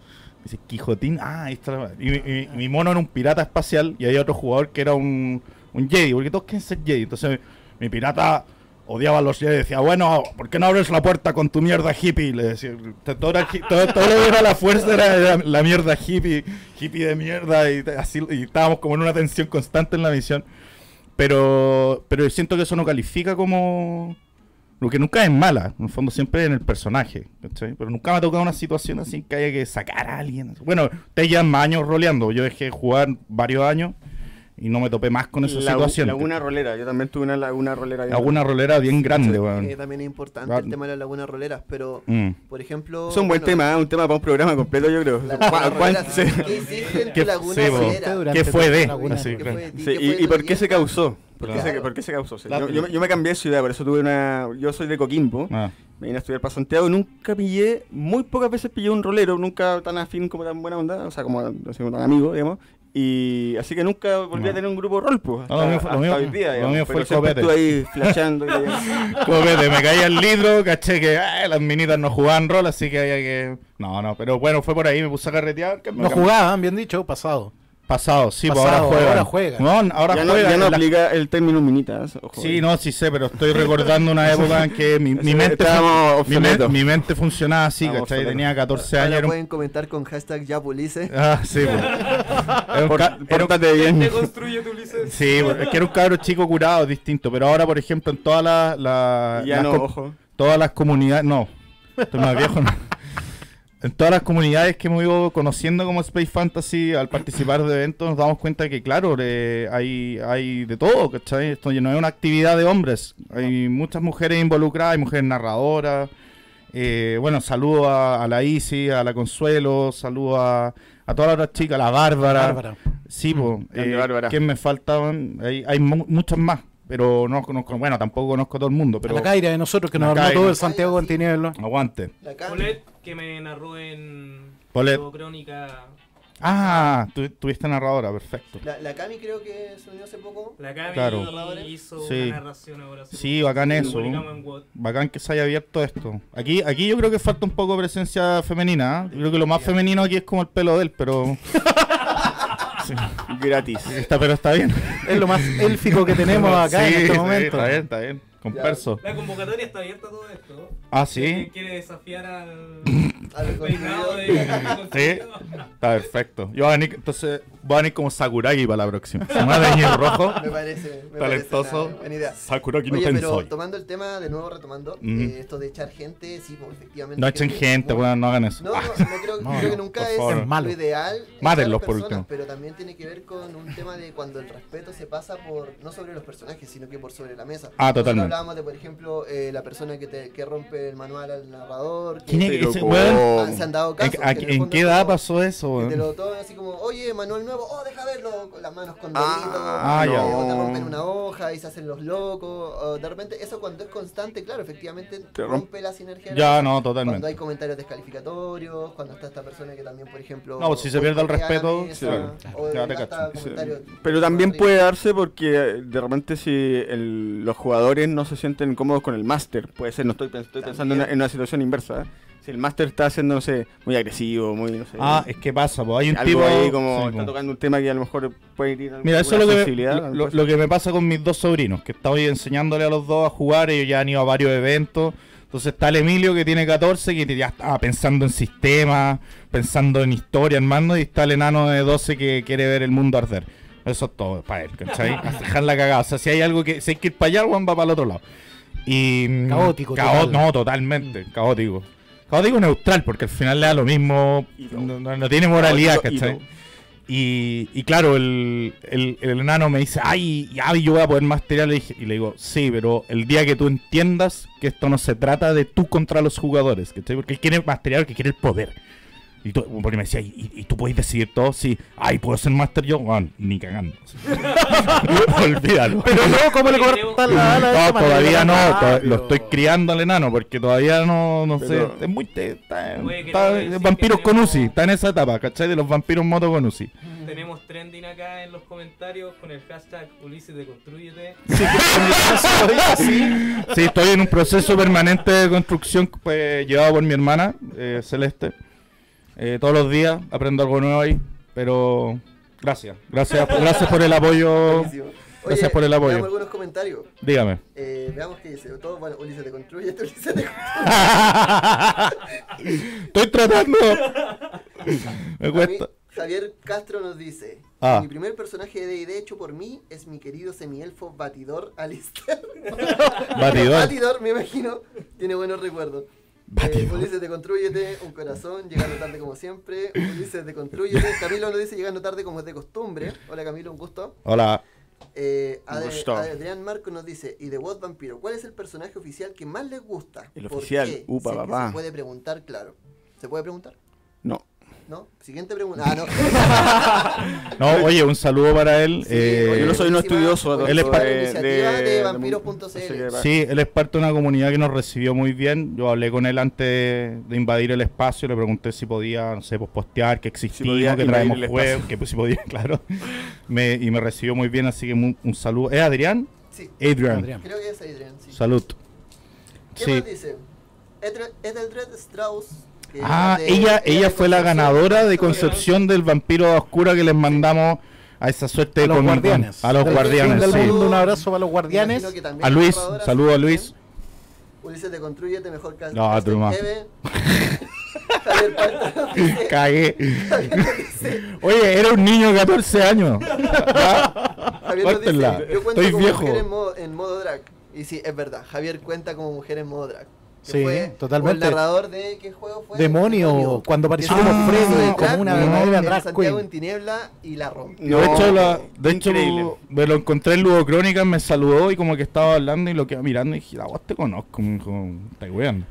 Dice, Quijotín, ah, ahí está. Y, mi- y mi mono era un pirata espacial y había otro jugador que era un, un Jedi, porque todos quieren ser Jedi. Entonces mi pirata odiaba a los Jedi y decía, bueno, ¿por qué no abres la puerta con tu mierda hippie? Le decía, to- todo, era todo, todo lo que era la fuerza era, era la mierda hippie, hippie de mierda, y así y estábamos como en una tensión constante en la misión. Pero, pero siento que eso no califica como... Lo que nunca es mala, en el fondo siempre en el personaje. Pero nunca me ha tocado una situación así que haya que sacar a alguien. Bueno, ustedes llevan más años roleando, yo dejé de jugar varios años y no me topé más con esa La- situación. Laguna rolera, yo también tuve una laguna rolera. bien Laguna rolera bien grande, Eh, weón. también es importante Ah. el tema de las lagunas roleras, pero Mm. por ejemplo. Es un buen bueno, tema, ¿eh? un tema para un programa completo, yo creo. la ¿Cuán- laguna cuán- rolera, se- ¿Qué hiciste en ¿Qué- tu laguna sí, fue de? laguna. ¿Qué claro. fue? Sí, ¿Qué fue y, y por qué se causó? ¿Por, qué se, por qué se causó? Sí, yo, yo- yo me cambié de ciudad, por eso tuve una... Yo soy de Coquimbo, Ah, me vine a estudiar para Santiago, nunca pillé, muy pocas veces pillé un rolero, nunca tan afín como tan buena onda, o sea, como tan amigo, digamos. Y así que nunca volví No. a tener un grupo de rol, pues. No, lo mío fue- lo hasta mío- hoy día, lo digamos. mío fue el copete. estuve ahí flasheando. vete, me caía el litro, caché que ah, las minitas no jugaban rol, así que había que... No, no, pero bueno, fue por ahí, me puse a carretear. que No jugaban, bien dicho, pasado. Pasado, sí, pues ahora juegan. ahora juegan. No, ahora ya no, juegan. ya no la- aplica el término minitas. Ojo, Sí, no, sí sé, pero estoy recordando una época en que mi, mente, mi, obsoletos. mi mente funcionaba así, Estábamos ¿cachai? Tenía 14 años. Ahora pueden comentar con hashtag ya Pulice. ah, sí, pues. Por- ca- Pórtate bien. Te construye tu licencia. sí, pues, es que era un cabro chico curado, distinto. Pero ahora, por ejemplo, en todas las la, Ya las no, ojo. todas las comunidades, no, estoy más viejo, no. En todas las comunidades que hemos ido conociendo como Space Fantasy, al participar de eventos, nos damos cuenta que, claro, eh, hay, hay de todo, ¿cachai? Esto no es una actividad de hombres. Hay muchas mujeres involucradas, hay mujeres narradoras. Eh, bueno, saludo a, a la Isi, a la Consuelo, saludo a, a todas las otras chicas, a la Bárbara. Bárbara. Sí, Bárbara. ¿Quién me faltaban? Hay, hay mu- muchas más, pero no conozco, bueno, tampoco conozco a todo el mundo, pero a la Caira de nosotros que nos armó todo el Santiago Antiniebla. aguante. La. Polet, que me narró en Polet. Crónica. Ah, tú, tuviste narradora, perfecto. La, la Cami creo que se unió hace poco. La Cami Claro. hizo Sí. una narración ahora. Sí, poco. bacán eso. Bacán que se haya abierto esto. Aquí, aquí yo creo que falta un poco de presencia femenina. ¿eh? Yo creo que lo más femenino aquí es como el pelo de él, pero Gratis. está, pero está bien. Es lo más élfico que tenemos acá Sí, en este momento. Está bien, está bien. Con Ya. perso. La convocatoria está abierta a todo esto. Ah, sí. quiere desafiar al A ver, peinado contenido. de. Sí. Está perfecto. Yo voy a venir, entonces voy a venir como Sakuragi para la próxima. Se me va a teñir rojo. Me parece. Me Talentoso. Parece una buena idea. Sakuragi no Oye, pero Tensoi. tomando el tema, de nuevo retomando, Mm. eh, esto de echar gente, sí, pues efectivamente. No echen gente, weón, no hagan eso. No, no, Ah, no creo, No, creo que nunca es favor. Lo ideal. Mátenlos, a por último. Pero también tiene que ver con un tema de cuando el respeto se pasa por, no sobre los personajes, sino que por sobre la mesa. Ah, totalmente. Hablábamos de, por ejemplo, eh, la persona que, te, que rompe el manual al narrador. Que ¿Quién es ese. Ah, se han dado ¿En, casos. que en qué edad como- pasó eso, que te weón? lo toman así como, oye, manual nuevo, oh, deja verlo, con las manos con Ah, deditos, Ah, ya. o te rompen una hoja y se hacen los locos, o de repente eso cuando es constante, claro, efectivamente Te rompe. la sinergia. Ya, no, Cuando totalmente. hay comentarios descalificatorios, cuando está esta persona que también, por ejemplo... No, si se pierde el respeto, mesa, sí, claro. o Ya te gasta cacho. Sí. comentarios Pero también puede darse porque eh, de repente si el- los jugadores no se sienten cómodos con el máster, puede ser, no estoy, pens- estoy pensando en una, en una situación inversa. ¿eh? Si el máster está haciendo, no sé, muy agresivo, muy, no sé, Ah, es que pasa, pues hay un algo tipo ahí como sí, está tocando un tema que a lo mejor puede ir a Mira, eso es lo que, me, lo, lo que me pasa con mis dos sobrinos, que estoy enseñándole a los dos a jugar, ellos ya han ido a varios eventos. Entonces está el Emilio que tiene 14, que ya está pensando en sistemas, pensando en historia, hermano, y está el enano de 12 que quiere ver el mundo arder. Eso es todo para él, ¿cachai? Hasta dejar la cagada. O sea, si hay algo que, si hay que ir para allá, Juan va para el otro lado. Y, mm, Caótico, cao- total. No, totalmente, caótico. Caótico neutral, porque al final le da lo mismo, no, no- no tiene moralidad, Caótico, ¿cachai? Y, y claro, el, el, el enano me dice, ay, ya yo voy a poder dije- Y le digo, sí, pero el día que tú entiendas que esto no se trata de tú contra los jugadores, ¿cachai? Porque él quiere masterear, porque quiere el poder. Y tú- porque me decía, ¿y, y tú puedes decidir todo? Sí, ay, ¿puedo ser master yo? Bueno, ni cagando. Olvídalo. Pero no, ¿cómo le la ala No, manera? todavía no, lo estoy criando al enano porque todavía no, no sé, es muy está, está- vampiros con UCI, está en esa etapa, ¿cachai? De los vampiros moto con UCI. Tenemos trending acá en los comentarios con el hashtag Ulises de Construyete. Sí, estoy en un proceso permanente de construcción pues, llevado por mi hermana, eh, Celeste. Eh, todos los días aprendo algo nuevo ahí, pero gracias, gracias, gracias por el apoyo. Buenísimo. Gracias por el apoyo. Veamos algunos comentarios. Dígame. Eh, veamos qué dice. Todo, bueno, Ulises te construye, este Ulises te Estoy tratando. Me A mí, cuesta. Javier Castro nos dice: Ah. Mi primer personaje de D&D hecho por mí es mi querido semielfo Batidor Alistair. Batidor. Batidor, me imagino. Tiene buenos recuerdos. Eh. Ulises te construyete, un corazón, llegando tarde como siempre. Ulises te construyete. Camilo nos dice llegando tarde como es de costumbre. Hola Camilo, un gusto. Hola. Eh, gusto. Adrián Marco nos dice, y de WOT Vampiro, ¿cuál es el personaje oficial que más les gusta? El ¿Por oficial, qué? upa, Si es que papá. Se puede preguntar, claro. ¿Se puede preguntar? No. Siguiente pregunta. Ah, no. No, oye, un saludo para él. Sí, eh, oye, yo no soy un estudioso Él es buenísima pa- iniciativa de, de vampiros.cl. que- Sí, él es parte de una comunidad que nos recibió muy bien. Yo hablé con él antes de invadir el espacio, le pregunté si podía, no sé, pues, postear, que existimos, podía que traemos el juegos, que pues, si podía, claro. Me, y me recibió muy bien, así que mu- un, saludo. ¿Es Adrián? Sí, Adrián. Adrián. creo que es Adrián. Sí. Salud. ¿Qué Sí. más dice? Edelred Strauss. Ah, de- ella, de ella fue la ganadora de Concepción del Vampiro Oscura que les mandamos a esa suerte de los guardianes. A los guardianes, sí. un abrazo para los guardianes. A Luis, saludo a Luis. Ulises te construyete mejor que No, nos dice- Cagué. Oye, era un niño de 14 años. ¿Ya? Javier nos dice, Córtenla. yo cuento Estoy como viejo. mujer en modo, en modo drag. Y sí, es verdad, Javier cuenta como mujer en modo drag. Que Sí, fue totalmente. El narrador de qué juego fue? Demonio, cuando apareció Que como fue Freddy, como una verdadera drag Santiago queen. en tiniebla y la rompió. No, de hecho, la- de hecho me lo encontré en Ludo Crónicas, me saludó y como que estaba hablando y lo quedé mirando y dije, la vos te conozco, "Estáis weando".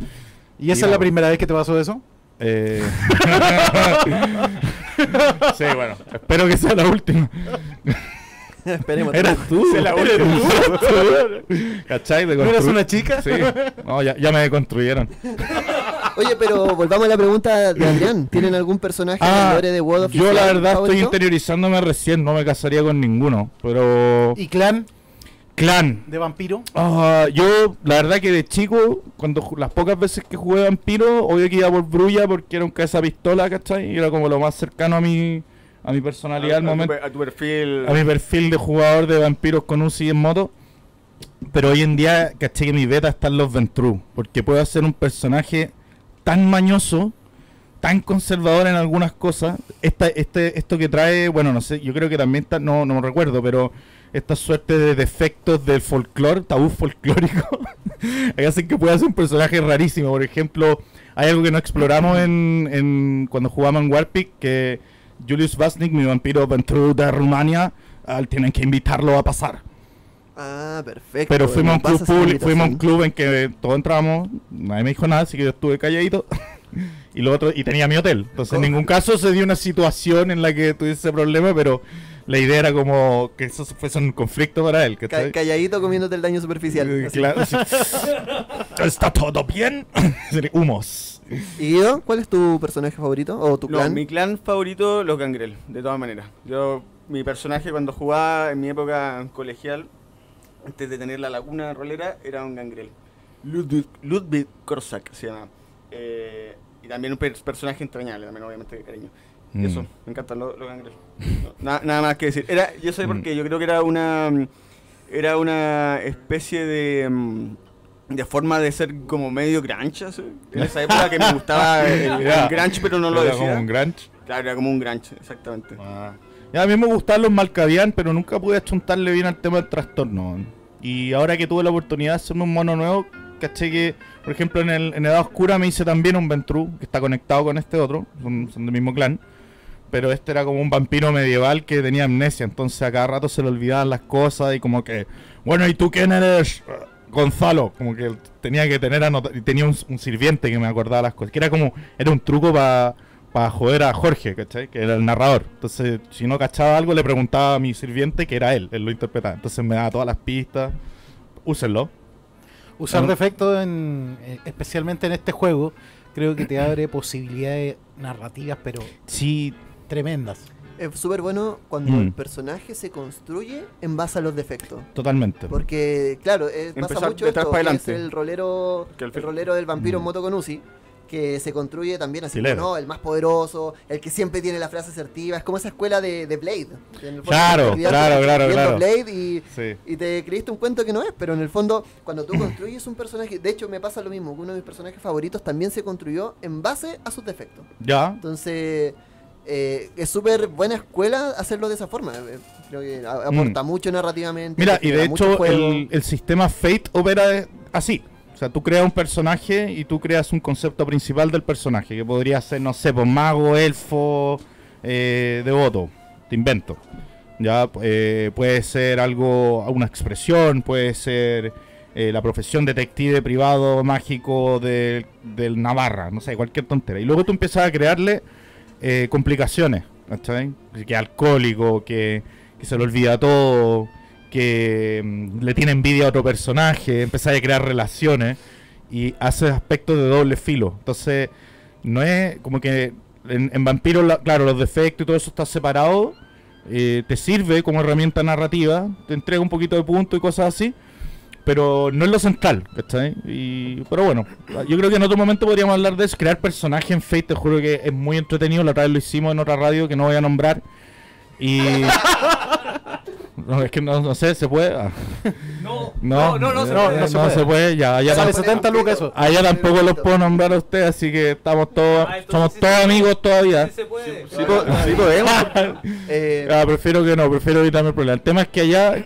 ¿Y esa es la primera vez que te pasó eso? Eh... sí, bueno, espero que sea la última. Esperemos. Eras tú. Se la Eres tú. ¿Cachai? ¿No eras una chica? Sí. No, ya, ya me deconstruyeron. Oye, pero volvamos a la pregunta de Adrián. ¿Tienen algún personaje en el lore de World of Ah, yo la verdad estoy interiorizándome recién, no me casaría con ninguno, pero... ¿Y clan Clan. de vampiro? Ah, yo, la verdad que de chico, cuando las pocas veces que jugué vampiro, obvio que iba por Brulla porque era un cabeza pistola, ¿cachai? Y era como lo más cercano a mi, a mi personalidad a, al momento. a tu perfil. a mi perfil de jugador de vampiros con UCI en moto. Pero hoy en día, caché que mi beta está en los Ventru. Porque puedo hacer un personaje tan mañoso, tan conservador en algunas cosas. Esta, este, esto que trae, bueno, no sé, yo creo que también está, no, no me recuerdo, pero esta suerte de defectos del folclore, tabú folclórico, que hacen que pueda ser un personaje rarísimo. Por ejemplo, hay algo que no exploramos en, en cuando jugamos en Warpic, que Julius Vasnik, mi vampiro Ventru de Rumania, ah, tienen que invitarlo a pasar. Ah, perfecto. Pero fuimos a un club público, fuimos a un club en que todos entramos, nadie me dijo nada, así que yo estuve calladito. y lo otro, y tenía mi hotel. Entonces en ¿Cómo? ningún caso se dio una situación en la que tuviese problema, pero la idea era como que eso fuese un conflicto para él. Ca- calladito comiéndote el daño superficial. Eh, claro, así. ¿Está todo bien? Humos. ¿Y Guido, cuál es tu personaje favorito? ¿O tu No, clan? mi clan favorito, los Gangrel, de todas maneras. Yo, mi personaje cuando jugaba en mi época colegial, antes de tener la laguna rolera, era un Gangrel. Ludwig, Ludwig Korsak se llama. Eh, y también un per- personaje entrañable, también obviamente de cariño. Mm. eso, me encantan los, los Gangrel. No, na- nada más que decir. Era, yo sé por Mm. qué, yo creo que era una era una especie de mm, de forma de ser como medio grunge. En esa época que me gustaba el, grunge, pero no lo Era decía. como un grunge. Claro, era como un grunge, exactamente. Ya, a mí me gustaban los Malcavian, pero nunca pude achuntarle bien al tema del trastorno. Y ahora que tuve la oportunidad de hacerme un mono nuevo, caché que, por ejemplo, en, el, en Edad Oscura me hice también un Ventru, que está conectado con este otro, son, son del mismo clan. pero este era como un vampiro medieval que tenía amnesia, entonces a cada rato se le olvidaban las cosas y como que, bueno, ¿y tú quién eres? Gonzalo, como que tenía que tener anota- y tenía un, un sirviente que me acordaba las cosas, que era como, era un truco para joder a Jorge, ¿cachai? Que era el narrador. Entonces, si no cachaba algo, le preguntaba a mi sirviente que era él, él lo interpretaba. Entonces me daba todas las pistas. Úsenlo. Usar Ah. defectos, en, eh, especialmente en este juego, creo que te abre posibilidades narrativas, pero Sí, tremendas. Es súper bueno cuando Mm. el personaje se construye en base a los defectos. totalmente. Porque, claro, eh, pasa Empezar mucho esto, que es adelante. el rolero, Que el rolero del vampiro Mm. Moto con Uzi, que se construye también así. ¿no? El más poderoso, el que siempre tiene la frase asertiva, es como esa escuela de, de Blade. que en el fondo Claro, claro, claro, claro. Blade y, Sí. y te creíste un cuento que no es, pero en el fondo, cuando tú construyes un personaje, de hecho me pasa lo mismo, que uno de mis personajes favoritos también se construyó en base a sus defectos. Ya. Entonces, eh, es súper buena escuela hacerlo de esa forma. eh, Creo que aporta mucho narrativamente. Mm. Mira, y de hecho el, el sistema Fate opera de- así. O sea, tú creas un personaje y tú creas un concepto principal del personaje, que podría ser, no sé, pues mago, elfo, eh, devoto, te invento. Ya, eh, puede ser algo, una expresión, puede ser eh, la profesión detective privado mágico de- del Navarra, no sé, cualquier tontera. Y luego tú empiezas a crearle eh, complicaciones, ¿cachai? Que alcohólico, que, se le olvida todo, que mm, le tiene envidia a otro personaje, empezás a crear relaciones y hace aspectos de doble filo. Entonces, no es como que en, en Vampiro, la- claro, los defectos y todo eso está separado, eh, te sirve como herramienta narrativa, te entrega un poquito de punto y cosas así, pero no es lo central, ¿cachai? Y, pero bueno, yo creo que en otro momento podríamos hablar de eso, crear personajes en Fate, te juro que es muy entretenido, la otra vez lo hicimos en otra radio que no voy a nombrar. Y... no, es que no, no sé, ¿se puede? Ah. No, No, no, no, no, se puede. no se puede. puede, ya, ya Sale tampoco- 70 lucas eso. Allá tampoco los puedo nombrar a usted, así que estamos todos, Ah, somos sí todos amigos todavía. Sí se puede. Sí, sí podemos. Eh, Ah, prefiero que no, prefiero evitarme el problema. El tema es que allá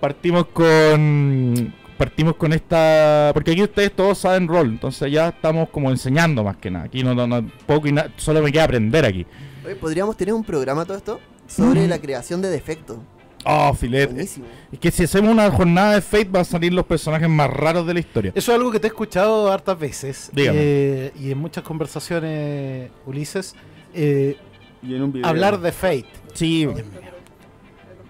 partimos con partimos con esta porque aquí ustedes todos saben rol, entonces ya estamos como enseñando más que nada. Aquí no, no, no poco y nada, solo me queda aprender aquí. oye, Podríamos tener un programa todo esto sobre la creación de defectos. Oh, filete. Buenísimo. Es que si hacemos una jornada de Fate van a salir los personajes más raros de la historia. Eso es algo que te he escuchado hartas veces. Dígame. eh, y en muchas conversaciones, Ulises, eh, Y en un video. hablar de Fate. Sí,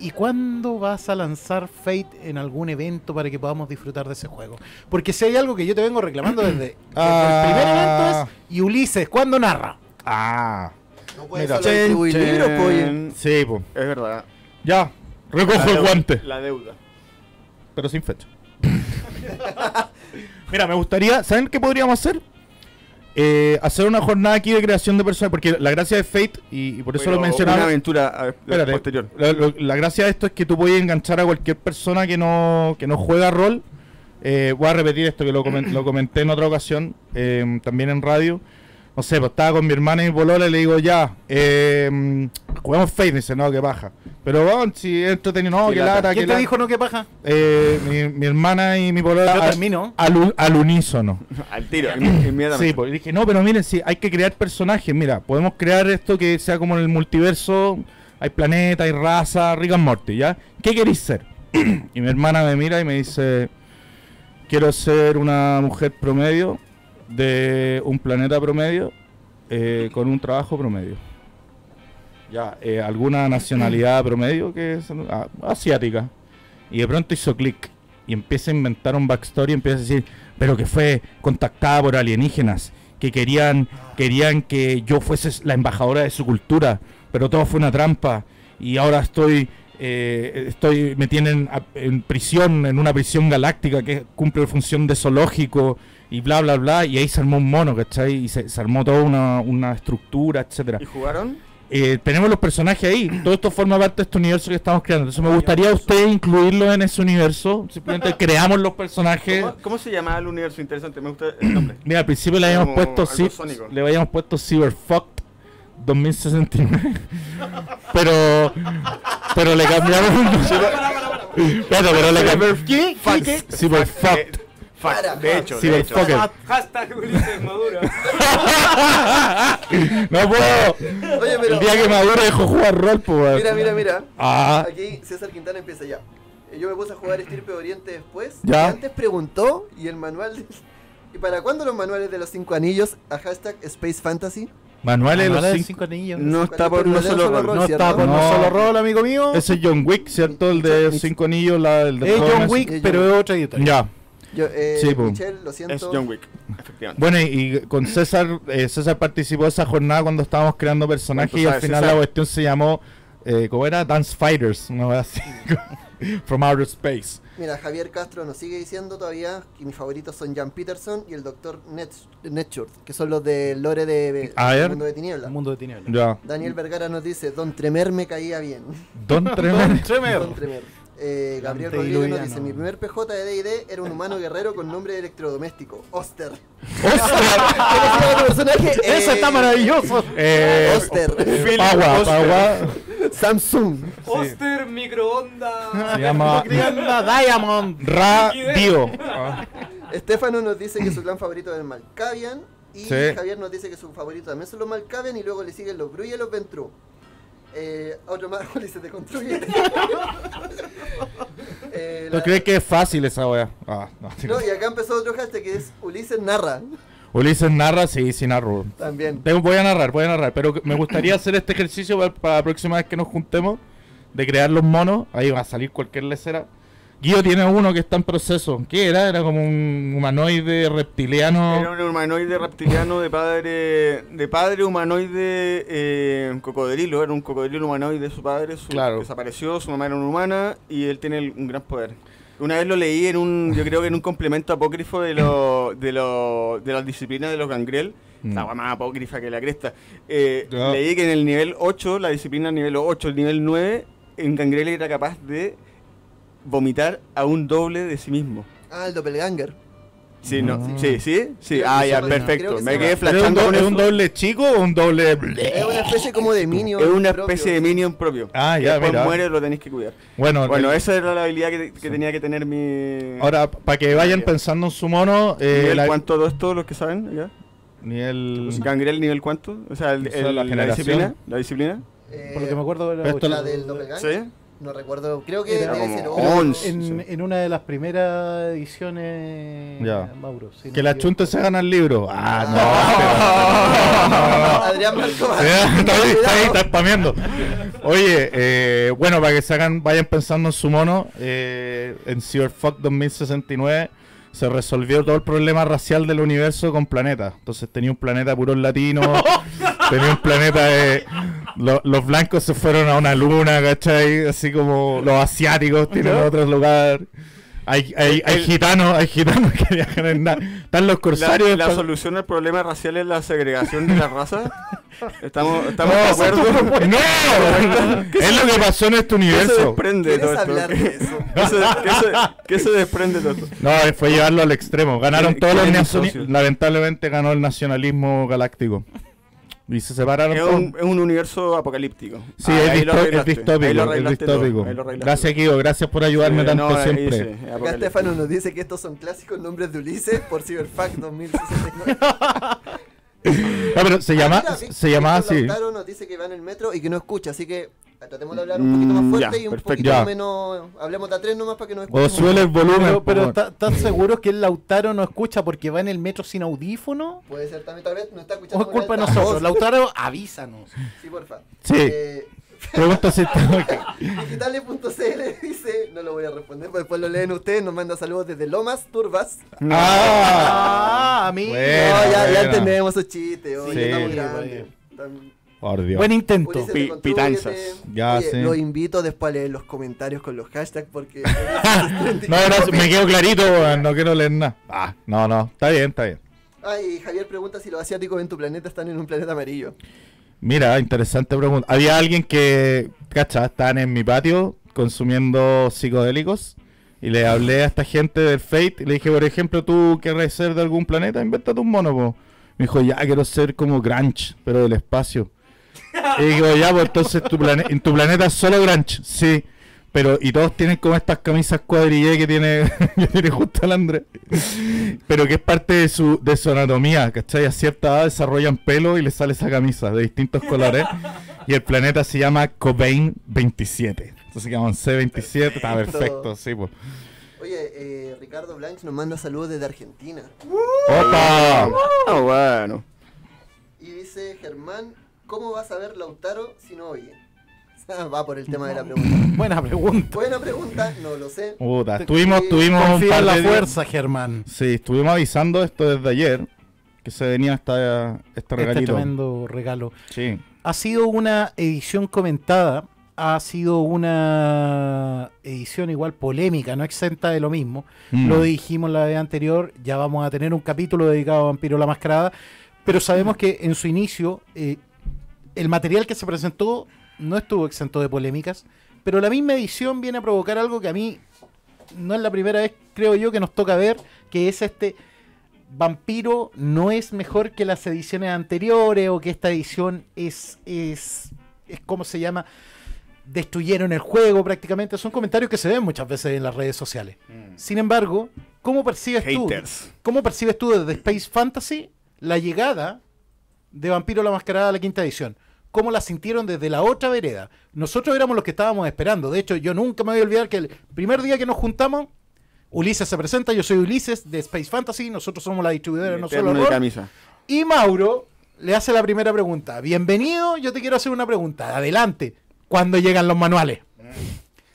¿Y cuándo vas a lanzar Fate en algún evento para que podamos disfrutar de ese juego? Porque si hay algo que yo te vengo reclamando desde, desde Ah. el primer evento es, y Ulises, ¿cuándo narra? ah, No po, oye. chen. sí, pues. Es verdad. Ya, recojo La el deuda- guante. La deuda. pero sin fecha. Mira, me gustaría, ¿saben qué podríamos hacer? Eh, hacer una jornada aquí de creación de personajes, porque la gracia de Fate, y, y por eso Pero lo mencionaba. Una aventura a- Espérate, posterior. La, lo- la gracia de esto es que tú puedes enganchar a cualquier persona que no, que no juega rol. Eh, voy a repetir esto que lo, comen- lo comenté en otra ocasión, eh, también en radio. No sé, pues estaba con mi hermana y mi polola y le digo, ya, eh, juguemos Fate. Y dice, no, que baja. Pero bueno, si es entretenido, no, Qué que lata. lata, ¿Quién que te lata. dijo no que paja? Eh, mi, mi hermana y mi polola Yo al- termino. al, al unísono. Al tiro, inmediatamente. Sí, pues dije, no, pero miren, sí, hay que crear personajes. Mira, podemos crear esto que sea como en el multiverso. Hay planeta, hay raza, Rick and Morty, ¿ya? ¿Qué queréis ser? y mi hermana me mira y me dice, quiero ser una mujer promedio de un planeta promedio eh, con un trabajo promedio. Ya, eh, alguna nacionalidad promedio que es ah, asiática. Y de pronto hizo clic y empieza a inventar un backstory, empieza a decir, pero que fue contactada por alienígenas, que querían, querían que yo fuese la embajadora de su cultura, pero todo fue una trampa y ahora estoy, eh, estoy, me tienen en prisión, en una prisión galáctica que cumple función de zoológico y bla bla bla, y ahí se armó un mono, ¿cachai? Y se, se armó toda una, una estructura, etcétera ¿Y jugaron? eh, tenemos los personajes ahí. Todo esto forma parte de este universo que estamos creando. Entonces me gustaría a usted incluirlo en ese universo. Simplemente creamos los personajes. ¿Cómo, cómo se llama el universo? Interesante, me gusta el nombre. Mira, al principio le habíamos puesto le habíamos puesto Cyberfucked 2069. pero pero le cambiamos Espérate, pero le cambiamos ¿Qué? ¿Qué? ¿Qué? Cyberfucked. Fact, Para. de hecho, de hecho. Hashtag Ulises Maduro. no puedo. Oye, pero. El día que Maduro dejó jugar rol, pues. Mira, mira, mira. Ah, Aquí César Quintana empieza ya. Eh, Yo me puse a jugar Estirpe Oriente después. Ya. Y antes preguntó y el manual. de- ¿Y para cuándo los manuales de los cinco anillos a hashtag Space Fantasy? Manuales de los cinco. cinco anillos. No está por No solo solo rol. No está por No. solo rol, amigo mío. Ese es John Wick, ¿cierto? El de cinco anillos, la, el de Es John. Wick, pero es otra editorial. Ya. Yo, eh, Sí. Michelle, lo siento. Es John Wick, efectivamente. Bueno, y, y con César, eh, César participó de esa jornada cuando estábamos creando personajes ¿Cuánto y al final César? la cuestión se llamó, eh, ¿cómo era? Dance Fighters, una vez así. From Outer Space. Mira, Javier Castro nos sigue diciendo todavía que mis favoritos son Jan Peterson y el Dr. Netchurt, que son los de Lore de. Mundo de Tinieblas. El mundo de tinieblas. Ya. Daniel Vergara nos dice, Don Tremer me caía bien. Don Tremendo. Don Tremer. Eh, Gabriel Rodríguez nos dice, mi primer PJ de D&D era un humano guerrero con nombre de electrodoméstico, Oster. personaje? Ese está maravilloso. Eh, Oster. Pagua, Pagua. Samsung. Oster, microondas. Se llama Diamond. Radio. Estefano nos dice que su clan favorito es el Malkavian. Y Sí. Javier nos dice que su favorito también son los Malkavian y luego le siguen los Bru y los Ventru. Eh, otro más, Ulises te construye. Eh, ¿Tú la- crees que es fácil esa wea? Ah, no. no, y acá empezó otro hashtag que es Ulises narra. Ulises narra, sí, sí narro. También. Tengo- voy a narrar, voy a narrar, pero me gustaría hacer este ejercicio para, para la próxima vez que nos juntemos, de crear los monos, ahí va a salir cualquier lecera. Guido tiene uno que está en proceso. ¿Qué era? Era como un humanoide reptiliano. Era un humanoide reptiliano de padre de padre humanoide eh, cocodrilo, era un cocodrilo humanoide su padre, su, Claro. desapareció, su mamá era una humana y él tiene un gran poder. Una vez lo leí en un, yo creo que en un complemento apócrifo de lo, de lo, de las disciplinas de los gangrel, Mm. la más apócrifa que la cresta. Eh. Leí que en el nivel 8, la disciplina nivel 8, el nivel 9, en gangrel era capaz de vomitar a un doble de sí mismo. Ah, el doppelganger. Sí, no, Ah. sí, sí, sí. Creo Ah, que ya, se perfecto. que Me quedé ¿Pero ¿Es flashando con es un doble chico o un doble.? Es una especie como de minion. Es una propio. especie de minion propio. Ah, ya, Después mira. muere, lo tenéis que cuidar. Bueno, Bueno, el- esa era la habilidad que, que tenía que tener mi. ahora, para que vayan pensando en su mono, eh, ¿Nivel la- cuánto todo esto, los que saben? ¿Ya? nivel. ¿Gangrel nivel cuánto? O sea, el- O sea, el- la la, generación. disciplina. ¿La disciplina? Eh, Por lo que me acuerdo era la del doppelganger. ¿Sí? No recuerdo. Creo que Era debe como ser once. En, Sí. en una de las primeras ediciones, Ya. Mauro. si Que no la chunta se gana el libro. Ah, Adrián Marco. no. está ahí, está ahí, está spameando. Oye, eh, bueno, para que se hagan, vayan pensando en su mono, eh, en Cyberfuck 2069 se resolvió todo el problema racial del universo con planetas. Entonces tenía un planeta puro latino, tenía un planeta de... lo- los blancos se fueron a una luna, ¿cachai? Así como los asiáticos tienen otro lugar. Hay, hay, hay gitanos, hay gitanos que viajan en nada. Están los corsarios. la solución al problema racial es la segregación de la raza. Estamos, estamos No, de acuerdo. No, es lo que pasó en este ¿Qué se universo. desprende de todo ¿Quieres esto? hablar de eso? ¿Qué se, qué se- qué se desprende de todo esto? No, fue llevarlo al extremo. Ganaron ¿Quién- todos los? Lamentablemente ganó el nacionalismo galáctico. Y se separaron Es un, es un universo apocalíptico. Sí, Ah, es, ahí lo disto- es distópico. lo Es distópico. ahí lo arreglaste Gracias. Guido. Gracias por ayudarme Sí, tanto no, siempre. sí, Acá. Estefano nos dice que estos son clásicos nombres de Ulises por Cyberfuck 2069. No, pero se, llama, Ah, mira, se llamaba Víctor así. Lautaro nos dice que va en el metro y que no escucha, así que tratemos de hablar un poquito más Mm, fuerte ya, y un perfecto. poquito Ya. menos. Hablemos de a tres nomás para que nos O escuchen. suele el volumen. Pero, pero po, ¿está- ¿estás seguro que el Lautaro no escucha porque va en el metro sin audífono? Puede ser también, tal vez no está ¿O escuchando. es culpa de nosotros? Lautaro, avísanos. Sí, porfa. Sí. Eh, Pregunta si está- Digitales.cl dice, no lo voy a responder, pues después lo leen ustedes, nos manda saludos desde Lomas, Turbas. Ah, Ah, amigo. Buena, no, ya, ya entendemos esos chistes, oye, Sí. estamos grandes. Tam- Por Dios. Buen intento. Ulises, Pi- deconstrúyete. pitanzas. Ya, Oye, sí. Los invito después a leer los comentarios con los hashtags porque... No, gracias, me quedo clarito, weón, no quiero leer nada. Ah, no, no, está bien, está bien. Ay, Javier pregunta si los asiáticos en tu planeta están en un planeta amarillo. Mira, interesante pregunta. Había alguien que, cacha, estaban en mi patio consumiendo psicodélicos y le hablé a esta gente del Fate y le dije, por ejemplo, tú querés ser de algún planeta, invéntate un mono, po. Me dijo, ya quiero ser como Grunge, pero del espacio. Y digo, ya, pues entonces tu plane- en tu planeta es solo Grunge, sí. Pero, y todos tienen como estas camisas cuadrillé que tiene, que tiene justo el Andrés. Pero que es parte de su, de su anatomía, ¿cachai? A cierta edad desarrollan pelo y le sale esa camisa de distintos colores. Y el planeta se llama Cobain 27. Entonces quedamos en C27, está perfecto, sí, pues. Oye, eh, Ricardo Blanch nos manda saludos desde Argentina. ¡Opa! Ah, bueno. Y dice Germán, ¿cómo vas a ver Lautaro si no oye? Va por el tema de la pregunta. Buena pregunta. Buena pregunta, no lo sé. Puta, estuvimos, Confía en la de días- fuerza, Germán. Sí, estuvimos avisando esto desde ayer, que se venía esta, este Este regalito. tremendo regalo. Sí. Ha sido una edición comentada, ha sido una edición igual polémica, no exenta de lo mismo. Mm. Lo dijimos la vez anterior, ya vamos a tener un capítulo dedicado a Vampiro la Mascarada, pero sabemos que en su inicio eh, el material que se presentó no estuvo exento de polémicas, pero la misma edición viene a provocar algo que a mí no es la primera vez, creo yo, que nos toca ver, que es este Vampiro no es mejor que las ediciones anteriores o que esta edición es, es, es ¿cómo se llama? Destruyeron el juego prácticamente. Son comentarios que se ven muchas veces en las redes sociales. Sin embargo, ¿cómo percibes Haters. tú? ¿Cómo percibes tú desde Space Fantasy la llegada de Vampiro la Mascarada a la quinta edición? ¿Cómo la sintieron desde la otra vereda? Nosotros éramos los que estábamos esperando. De hecho, yo nunca me voy a olvidar que el primer día que nos juntamos, Ulises se presenta, yo soy Ulises de Space Fantasy, nosotros somos la distribuidora de No Solo de Rol. camisa. Y Mauro le hace la primera pregunta. Bienvenido, yo te quiero hacer una pregunta. Adelante. ¿Cuándo llegan los manuales?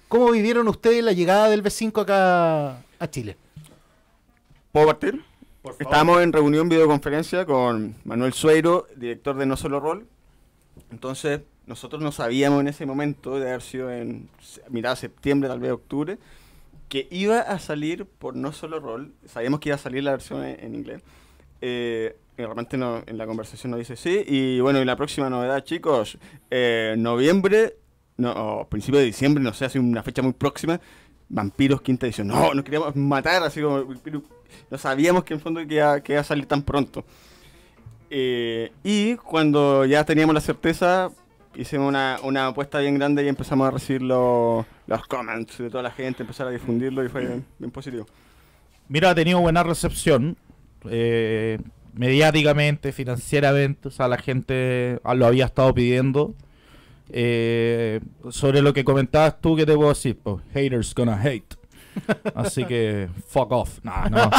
¿Cómo vivieron ustedes la llegada del B5 acá a Chile? ¿Puedo partir? Estábamos en reunión videoconferencia con Manuel Sueiro, director de No Solo Rol. Entonces, nosotros no sabíamos en ese momento, de haber sido en mitad de septiembre, tal vez octubre, que iba a salir por No Solo Rol. Sabíamos que iba a salir la versión en, inglés. Eh, y de repente no- en la conversación nos dice sí. Y bueno, y la próxima novedad, chicos, eh, noviembre, no, o principio de diciembre, no sé, hace una fecha muy próxima. Vampiros quinta edición. No, nos queríamos matar, así como. No sabíamos que en fondo que iba a salir tan pronto. Eh, y cuando ya teníamos la certeza, hicimos una, una apuesta bien grande y empezamos a recibir los, los comments de toda la gente, empezar a difundirlo y fue bien, positivo. Mira, ha tenido buena recepción. eh, mediáticamente, financieramente. O sea, la gente lo había estado pidiendo. Eh, sobre lo que comentabas tú, ¿qué te puedo decir? Haters gonna hate. Así que, fuck off. No, no.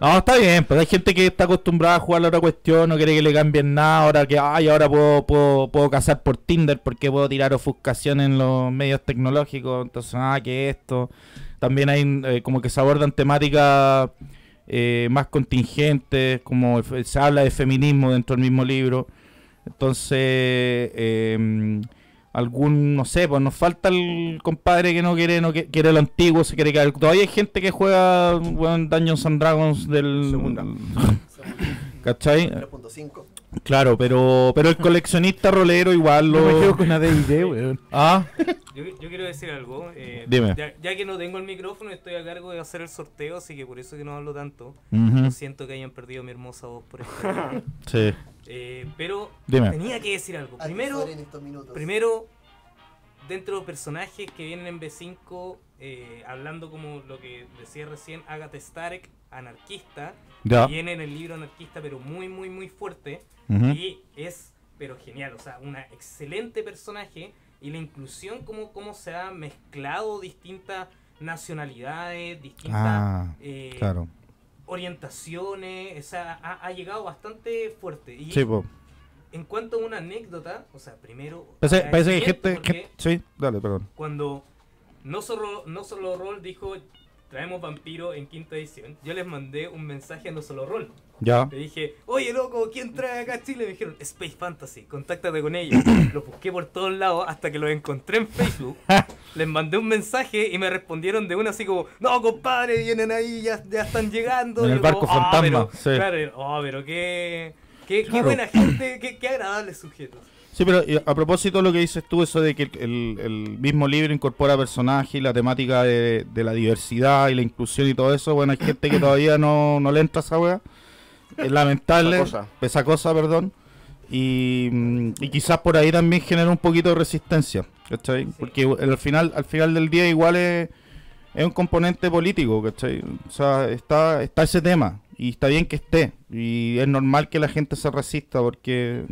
No, está bien, pero hay gente que está acostumbrada a jugar la otra cuestión, no quiere que le cambien nada. Ahora que, ay, ahora puedo, puedo, puedo casar por Tinder porque puedo tirar ofuscación en los medios tecnológicos. Entonces, ah, que esto. También hay eh, como que se abordan temáticas eh, más contingentes, como se habla de feminismo dentro del mismo libro. Entonces, eh, algún, no sé, pues nos falta el compadre que no quiere, no que- quiere lo antiguo, se quiere quedar. Todavía hay gente que juega bueno, Dungeons and Dragons del. Segunda. ¿Cachai? 3.5. Claro, pero pero el coleccionista rolero igual No me quedo lo. con weón. Ah, Yo, yo quiero decir algo. eh, Dime. Ya, ya que no tengo el micrófono, estoy a cargo de hacer el sorteo, así que por eso que no hablo tanto. ujú, Lo siento que hayan perdido mi hermosa voz por esto. sí. Eh, pero Dime. tenía que decir algo. Primero, saber en estos minutos. primero dentro de los personajes que vienen en B5, eh, hablando como lo que decía recién, Agatha Starek, anarquista, Ya. viene en el libro anarquista, pero muy, muy, muy fuerte. Ujú. Y es, pero genial, o sea, una excelente personaje. Y la inclusión, como, cómo se ha mezclado distintas nacionalidades, distintas Ah, eh, claro. orientaciones, o sea, ha, ha llegado bastante fuerte. Y Sí, en cuanto a una anécdota, o sea, primero... Parece, parece que gente. que- sí, dale, perdón. Cuando no solo, no solo Roll dijo, traemos vampiro en quinta edición, yo les mandé un mensaje a No Solo Roll. Ya. Le dije, oye loco, ¿quién trae acá a Chile? Me dijeron, Space Fantasy, contáctate con ellos. Los busqué por todos lados hasta que los encontré en Facebook. Les mandé un mensaje y me respondieron de una así como, no compadre, vienen ahí, ya, ya están llegando. En el barco como, "Ah, fantasma, pero- sí. Claro, oh, pero qué, qué, qué buena gente, qué, qué agradables sujetos. Sí, pero a propósito de lo que dices tú, eso de que el, el- mismo libro incorpora personajes y la temática de, de la diversidad y la inclusión y todo eso, bueno, hay gente que todavía no, no le entra esa wea. Es lamentable. Esa cosa. Esa cosa, perdón. Y, y quizás por ahí también genera un poquito de resistencia. ¿cachai? Porque al final, al final del día igual es, es un componente político, ¿cachai? O sea, está, está ese tema y está bien que esté y es normal que la gente se resista porque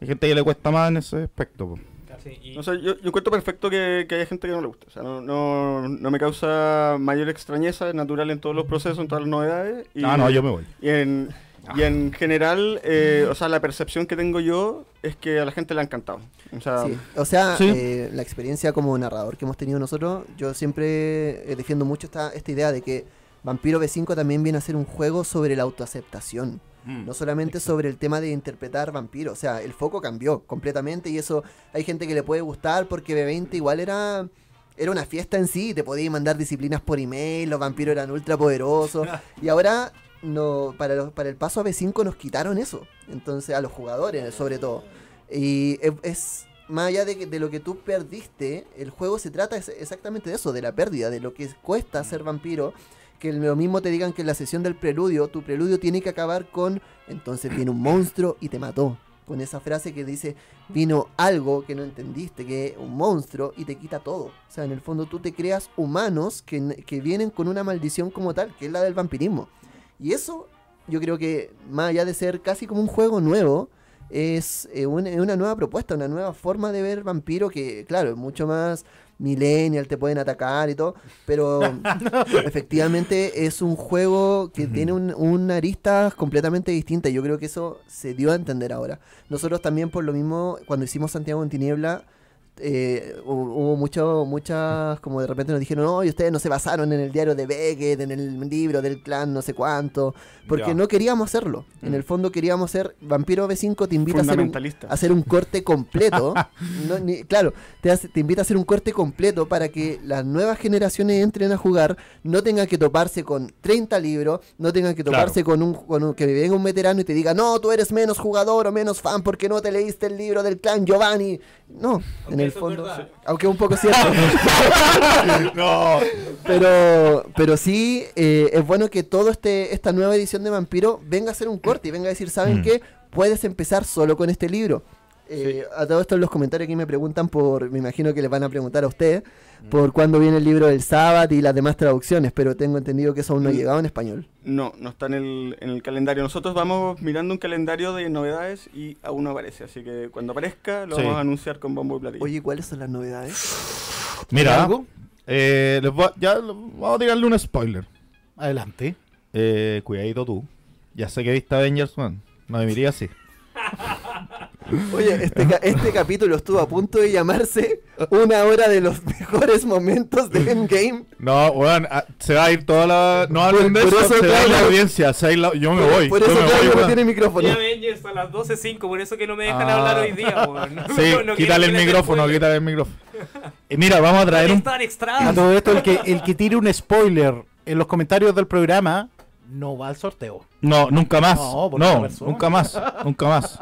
hay gente que le cuesta más en ese aspecto. po. Sí, y- No sé, yo, yo encuentro perfecto que, que haya gente que no le guste. O sea, no, no, no me causa mayor extrañeza, es natural en todos los procesos, en todas las novedades. Y, Ah, no, yo me voy. Y en, y en general, eh, o sea, la percepción que tengo yo es que a la gente le ha encantado. O sea, Sí, o sea, Sí. eh, la experiencia como narrador que hemos tenido nosotros, yo siempre eh, defiendo mucho esta, esta idea de que Vampiro B5 también viene a ser un juego sobre la autoaceptación. Mm. No solamente sobre el tema de interpretar vampiro, o sea, el foco cambió completamente y eso hay gente que le puede gustar porque B20 igual era era una fiesta en sí, te podías mandar disciplinas por email, los vampiros eran ultra poderosos y ahora no para los- para el paso a B5 nos quitaron eso, entonces a los jugadores sobre todo. Y es, es- más allá de, de lo que tú perdiste, el juego se trata es- exactamente de eso, de la pérdida, de lo que cuesta ser vampiro. Que lo mismo te digan que en la sesión del preludio, tu preludio tiene que acabar con, entonces viene un monstruo y te mató. Con esa frase que dice, vino algo que no entendiste, que es un monstruo y te quita todo. O sea, en el fondo tú te creas humanos que, que vienen con una maldición como tal, que es la del vampirismo. Y eso, yo creo que más allá de ser casi como un juego nuevo, es eh, una nueva propuesta, una nueva forma de ver vampiro que, claro, es mucho más millennial, te pueden atacar y todo, pero efectivamente es un juego que tiene un, una arista completamente distinta y yo creo que eso se dio a entender ahora. Nosotros también por lo mismo, cuando hicimos Santiago en Tiniebla, eh, hu- hubo mucho, muchas, como de repente nos dijeron, no, y ustedes no se basaron en el diario de Beckett, en el libro del clan, no sé cuánto, porque Ya. no queríamos hacerlo. En Mm. el fondo queríamos ser, Vampiro B5 te invita a hacer un, a hacer un corte completo. No, ni- claro, te, hace- te invita a hacer un corte completo para que las nuevas generaciones entren a jugar, no tengan que toparse con 30 libros, no tengan que toparse con, un, con un- que venga un veterano y te diga, no, tú eres menos jugador o menos fan porque no te leíste el libro del clan Giovanni. No, en Aunque el eso es fondo, verdad. aunque un poco cierto. No. Pero, pero sí, eh, es bueno que todo este esta nueva edición de Vampiro venga a hacer un corte y venga a decir, ¿saben Mm. qué? Puedes empezar solo con este libro. Eh, A todo esto en los comentarios aquí me preguntan por, me imagino que les van a preguntar a ustedes, por cuándo viene el libro del sábado y las demás traducciones, pero tengo entendido que eso aún no ha Mm. llegado en español. No, no está en el, en el calendario. Nosotros vamos mirando un calendario de novedades y aún no aparece. Así que cuando aparezca lo Sí. vamos a anunciar con bombo y platillo. Oye, ¿cuáles son las novedades? Mira, ¿Algo? eh, les voy a- ya vamos a tirarle un spoiler. Adelante. Eh, cuidadito tú. Ya sé que viste Avengers, man. No me miría así. Oye, este, ca- este capítulo estuvo a punto de llamarse una hora de los mejores momentos de Endgame. No, weón, ah, se va a ir toda la. No hablen de por eso, eso, se va a ir la claro. audiencia. se va a ir la- Yo me voy. Por eso me voy, no tiene micrófono. Y Avengers a las 12.05, por eso que no me dejan Ah. hablar hoy día, weón. No- Sí, no quiero quítale el micrófono, spoiler. quítale el micrófono. Y mira, vamos a traer un. A todo esto, el que, el que tire un spoiler en los comentarios del programa no va al sorteo. No, nunca más. No, No, nunca más. Nunca más.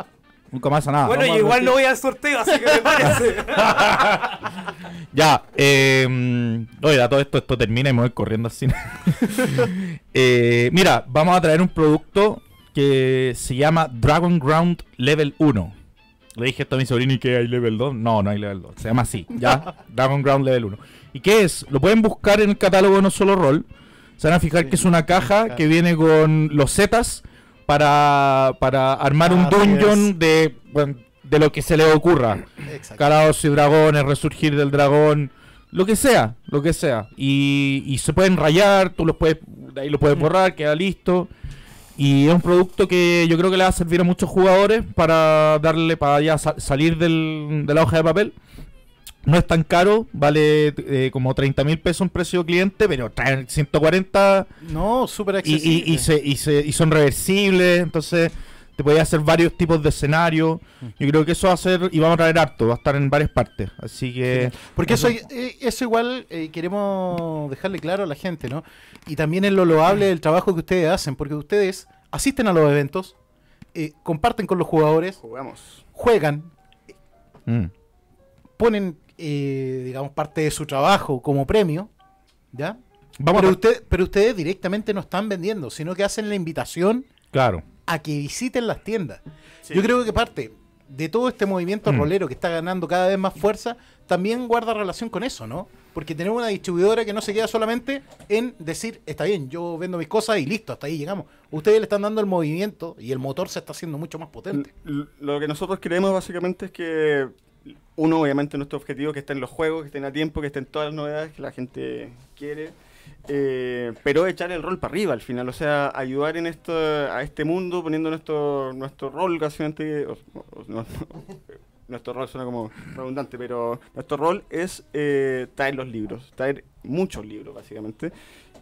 Nunca más a nada. Bueno, Vamos y a igual no voy al sorteo, así que me parece. Ya, eh, oye, a todo esto, esto termina y me voy corriendo al cine. Eh, mira, vamos a traer un producto que se llama Dragon Ground Level 1. Le dije esto a mi sobrino y que hay level 2. No, no hay level 2. Se llama así, ya. Dragon Ground Level 1. ¿Y qué es? Lo pueden buscar en el catálogo de No Solo Roll. Se van a fijar que es una caja que viene con los zetas para, para armar un Así dungeon de, de lo que se le ocurra. Calados y dragones, resurgir del dragón, lo que sea, lo que sea. Y, y se pueden rayar, tú los puedes, de ahí lo puedes borrar, queda listo. Y es un producto que yo creo que le va a servir a muchos jugadores para darle, para ya sa- salir del- de la hoja de papel. No es tan caro, vale eh, como 30 mil pesos en precio cliente, pero traen 140 No, súper y, accesible. y, y, se, y, se- y son reversibles, entonces te podías hacer varios tipos de escenarios. Yo creo que eso va a ser, y vamos a traer harto, va a estar en varias partes. Así que. Porque eso, eh, eso igual eh, queremos dejarle claro a la gente, ¿no? Y también es lo loable del trabajo que ustedes hacen, porque ustedes asisten a los eventos, eh, comparten con los jugadores, Jugamos. juegan, Mm. ponen, eh, digamos, parte de su trabajo como premio, ¿ya? Vamos pero, a. usted, pero ustedes directamente no están vendiendo, sino que hacen la invitación Claro. a que visiten las tiendas. Yo creo que parte de todo este movimiento Mm. rolero que está ganando cada vez más fuerza, también guarda relación con eso, ¿no? Porque tenemos una distribuidora que no se queda solamente en decir, está bien, yo vendo mis cosas y listo, hasta ahí llegamos. Ustedes le están dando el movimiento y el motor se está haciendo mucho más potente. L- Lo que nosotros queremos básicamente es que, uno, obviamente nuestro objetivo es que estén los juegos, que estén a tiempo, que estén todas las novedades que la gente quiere, eh, pero echar el rol para arriba al final, o sea, ayudar en esto, a este mundo poniendo nuestro, nuestro rol no- nuestro rol suena como redundante, pero nuestro rol es eh, traer los libros, traer muchos libros básicamente,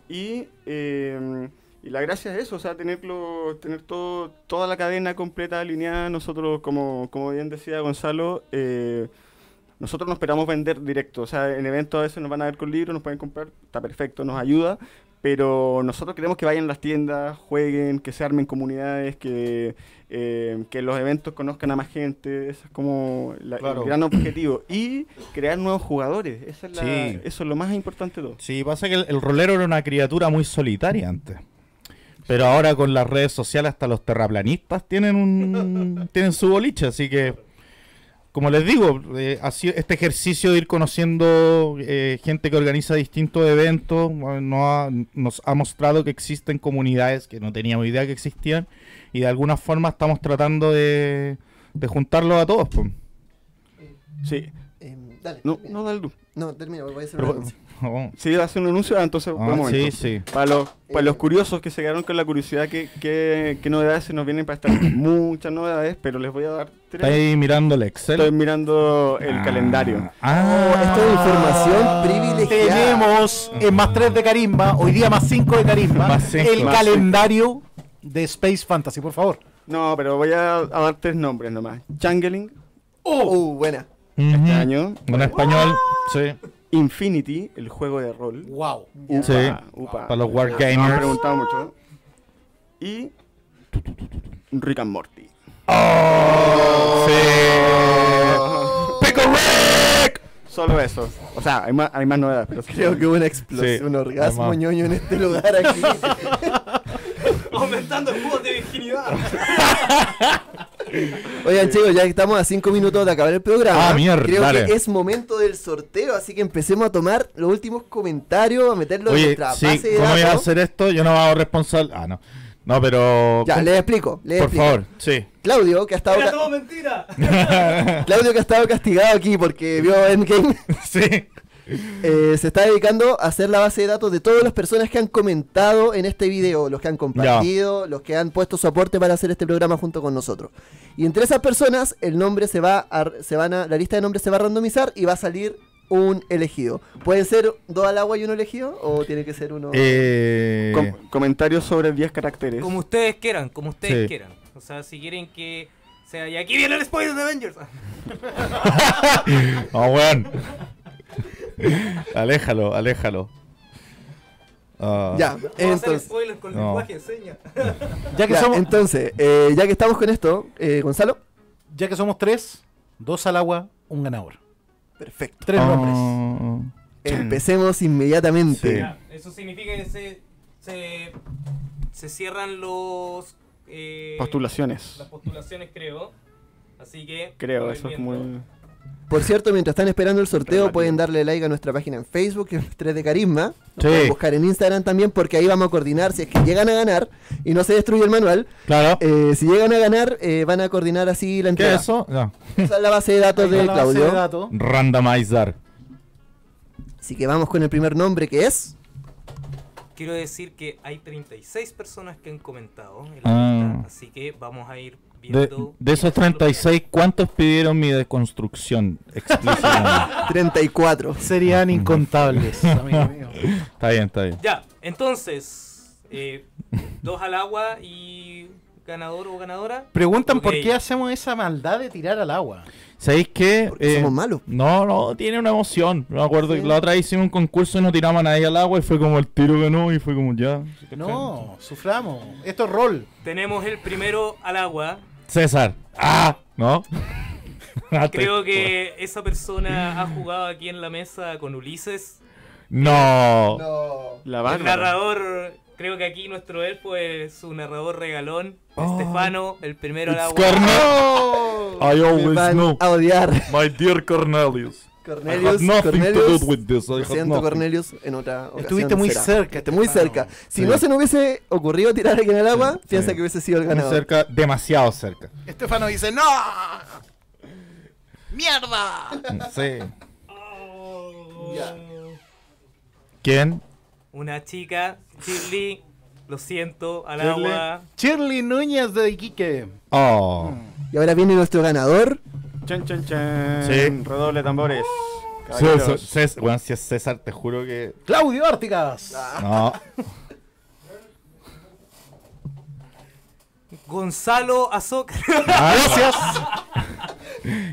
y... eh, y la gracia es eso, o sea, tenerlo, tener todo, toda la cadena completa alineada. Nosotros, como, como bien decía Gonzalo, eh, nosotros no esperamos vender directo. O sea, en eventos a veces nos van a ver con libros, nos pueden comprar, está perfecto, nos ayuda. Pero nosotros queremos que vayan a las tiendas, jueguen, que se armen comunidades, que, eh, que los eventos conozcan a más gente. Ese es como la- Claro. el gran objetivo. Y crear nuevos jugadores. Esa es la- Sí. Eso es lo más importante de todo. Sí, pasa que el, el rolero era una criatura muy solitaria antes. Pero ahora con las redes sociales hasta los terraplanistas tienen un tienen su boliche, así que como les digo, eh, así, este ejercicio de ir conociendo eh, gente que organiza distintos eventos no ha- nos ha mostrado que existen comunidades que no teníamos idea que existían y de alguna forma estamos tratando de, de juntarlos a todos. pues. Sí. Eh, dale. No, termina. no, dale tú. No, termina, voy a hacer Pero- una. Oh, Sí, hacer un anuncio, ah, entonces ah, buen momento. sí, sí. Para los, para los curiosos que se quedaron con la curiosidad, ¿qué, qué, qué novedades se nos vienen para estar? Muchas novedades, pero les voy a dar tres. ahí mirando el Excel. Estoy mirando el Ah, calendario. Ah, Oh, esto es información privilegiada. Tenemos en más 3 de Carisma, hoy día más 5 de Carisma, Más cinco. el Más calendario de Space Fantasy, por favor. No, pero voy a, a dar tres nombres nomás. Changeling, Uh, buena. este año. En español, sí. Infinity, el juego de rol. Wow. Upa, Sí. upa. Para los Me han wargamers. preguntado mucho. Y Rick and Morty. ¡Pico Rick! Solo eso. O sea, hay más, hay más novedades. Pero Creo que hubo una explosión, Sí, un orgasmo además. ñoño en este lugar aquí. Aumentando el juego de virginidad. Oigan, chicos, ya que estamos a 5 minutos de acabar el programa, Ah, mierda, creo dale. que es momento del sorteo, así que empecemos a tomar los últimos comentarios, a meterlos en nuestra sí, base de ¿cómo voy a hacer esto? Yo no me hago responsable. Ah, no. No, pero. Ya, ¿cómo? les explico, les Por explico. favor, sí. Claudio, que ha estado Era todo mentira. Claudio que ha estado castigado aquí porque vio Endgame, sí. Eh, se está dedicando a hacer la base de datos de todas las personas que han comentado en este video, los que han compartido, los que han puesto su aporte para hacer este programa junto con nosotros. Y entre esas personas, el nombre se va a, se van a, la lista de nombres se va a randomizar y va a salir un elegido. ¿Puede ser dos al agua y uno elegido? ¿O tiene que ser uno? Eh, Com- comentarios sobre 10 caracteres. Como ustedes quieran, como ustedes Sí. quieran. O sea, si quieren que sea. Y aquí viene el spoiler de Avengers. Oh, weón. aléjalo, aléjalo. Ah, ya, Vamos a hacer entonces, con No. lenguaje de señas. Ya que, ya, somos, entonces eh, ya que estamos con esto, eh, Gonzalo. ya que somos tres, dos al agua, un ganador. Perfecto. Tres ah, nombres. Empecemos inmediatamente. Sí. Ya, Eso significa que se, se, se cierran los. eh, Postulaciones. Las postulaciones, creo. Así que. Creo, eso es muy... Por cierto, mientras están esperando el sorteo, Relativo. pueden darle like a nuestra página en Facebook, que es 3 de Carisma. Sí. pueden buscar en Instagram también, porque ahí vamos a coordinar. Si es que llegan a ganar y no se destruye el manual, Claro. eh, si llegan a ganar, eh, van a coordinar así la ¿Qué entrega. es eso? No. Esa es la base de datos de está la base Claudio. de datos. Randomizar. Así que vamos con el primer nombre que es. Quiero decir que hay 36 personas que han comentado en la Ah. lista, así que vamos a ir De, de esos 36, ¿cuántos pidieron mi deconstrucción explícitamente? 34. Serían incontables, amigo mío. está bien, está bien. Ya, entonces, eh, dos al agua y ganador o ganadora. Preguntan por qué hacemos esa maldad de tirar al agua. ¿Sabéis qué? Porque Eh, somos malos. No, no, tiene una emoción. Me acuerdo Sí. que la otra vez hicimos un concurso y no tiramos a nadie al agua y fue como el tiro ganó y fue como ya. No, suframos. Esto es rol. Tenemos el primero al agua. César. ¡Ah! ¿No? Creo que esa persona ha jugado aquí en la mesa con Ulises. No. La El narrador, creo que aquí nuestro elfo es su narrador regalón. Oh. Estefano, el primero al agua. Cornet. I Me always knew. a odiar. My dear Cornelius. I Cornelius, had nothing Cornelius. to do with this. I Lo had siento, nothing. Cornelius, en otra ocasión. Estuviste muy será. cerca, Estuviste muy cerca. Si Sí. no se nos hubiese ocurrido tirar a alguien al agua, piensa Sí. que hubiese sido el Muy ganador. cerca, demasiado cerca. Estefano dice, ¡No! ¡Mierda! Sí. ¿Quién? Una chica, Shirley, lo siento, al Shirley. agua. Shirley Núñez de Iquique. Oh. Y ahora viene nuestro ganador. Chan, chan, chan. Sí. Redoble de tambores. César. César, bueno, si es César, te juro que. Claudio Árticas. No. Gonzalo Azoka. Ah, Gracias.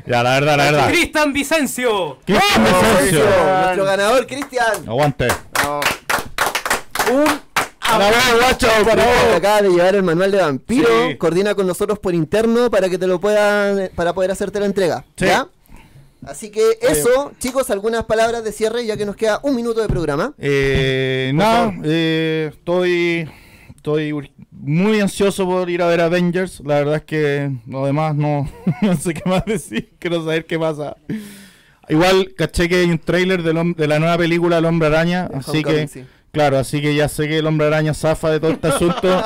Ya, la verdad, la verdad. Cristian Vicencio. Cristian Vicencio. Nuestro ganador, Cristian. Aguante. No, Un Bravo, guacho, bravo. acaba de llevar el manual de vampiro. Sí. Coordina con nosotros por interno para que te lo puedan, para poder hacerte la entrega. Sí. ¿Ya? Así que eso, chicos, algunas palabras de cierre ya que nos queda un minuto de programa. Eh, nada, eh, estoy, estoy muy ansioso por ir a ver Avengers. La verdad es que lo demás no, no sé qué más decir. Quiero saber qué pasa. Igual caché que hay un hom- de la nueva película El Hombre Araña, El así Homecoming, que sí. Claro, así que ya sé que el Hombre Araña zafa de todo este asunto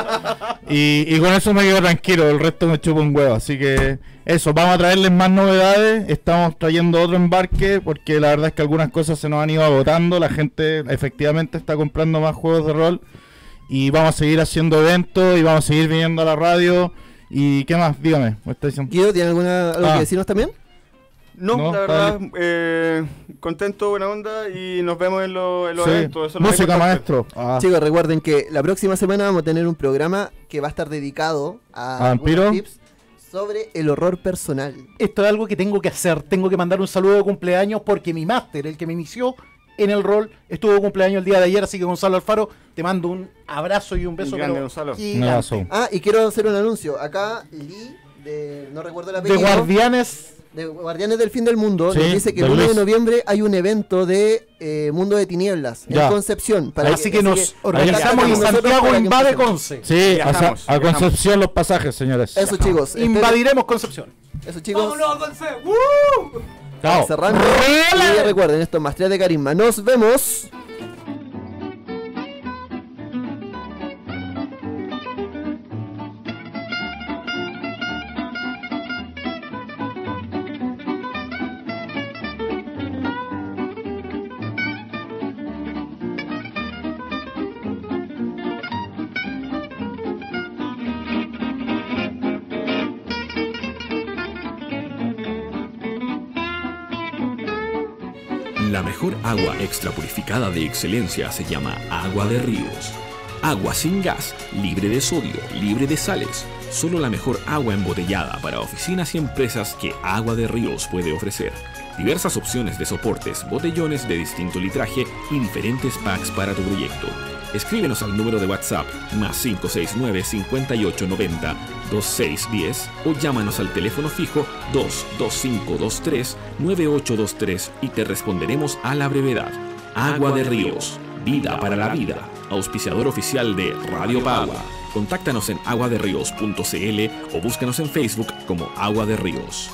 y, y con eso me quedo tranquilo. El resto me chupa un huevo, así que eso. Vamos a traerles más novedades. Estamos trayendo otro embarque porque la verdad es que algunas cosas se nos han ido agotando. La gente efectivamente está comprando más juegos de rol y vamos a seguir haciendo eventos y vamos a seguir viniendo a la radio. ¿Y qué más? Dígame. Guido, ¿tiene alguna, algo Ah. que decirnos también? No, No, la verdad, eh, contento, buena onda y nos vemos en, lo- en los Sí. eventos. eso lo Música, importante. maestro. Ah. Chicos, recuerden que la próxima semana vamos a tener un programa que va a estar dedicado a ¿A vampiro? tips sobre el horror personal. Esto es algo que tengo que hacer. Tengo que mandar un saludo de cumpleaños porque mi máster, el que me inició en el rol, estuvo de cumpleaños el día de ayer. Así que Gonzalo Alfaro, te mando un abrazo y un beso. Un grande, Gonzalo. Un abrazo. Ah, y quiero hacer un anuncio. Acá Lee, de, no recuerdo el De Guardianes. De Guardianes del Fin del Mundo, Sí, nos dice que el de 1 de noviembre hay un evento de eh, Mundo de Tinieblas Ya. en Concepción. así que nos contacten organizamos nosotros Santiago para que invade. Conce. Sí, a, Viajamos, a viajamos. Concepción los pasajes, señores. Eso chicos, Invadiremos Concepción. eso chicos, ¡Vámonos, Conce! ¡Woo! Chao. cerrando. Y recuerden, esto es más 3 de carisma. Nos vemos. Agua extra purificada de excelencia se llama agua de ríos. Agua sin gas, libre de sodio, libre de sales. Solo la mejor agua embotellada para oficinas y empresas que Agua de Ríos puede ofrecer. Diversas opciones de soportes, botellones de distinto litraje y diferentes packs para tu proyecto. Escríbenos al número de WhatsApp más 569 5890 2610 o llámanos al teléfono fijo 22523 9823 y te responderemos a la brevedad. Agua de Ríos, vida para la vida. Auspiciador oficial de Radio Pagua. Contáctanos en aguaderríos.cl o búscanos en Facebook como Agua de Ríos.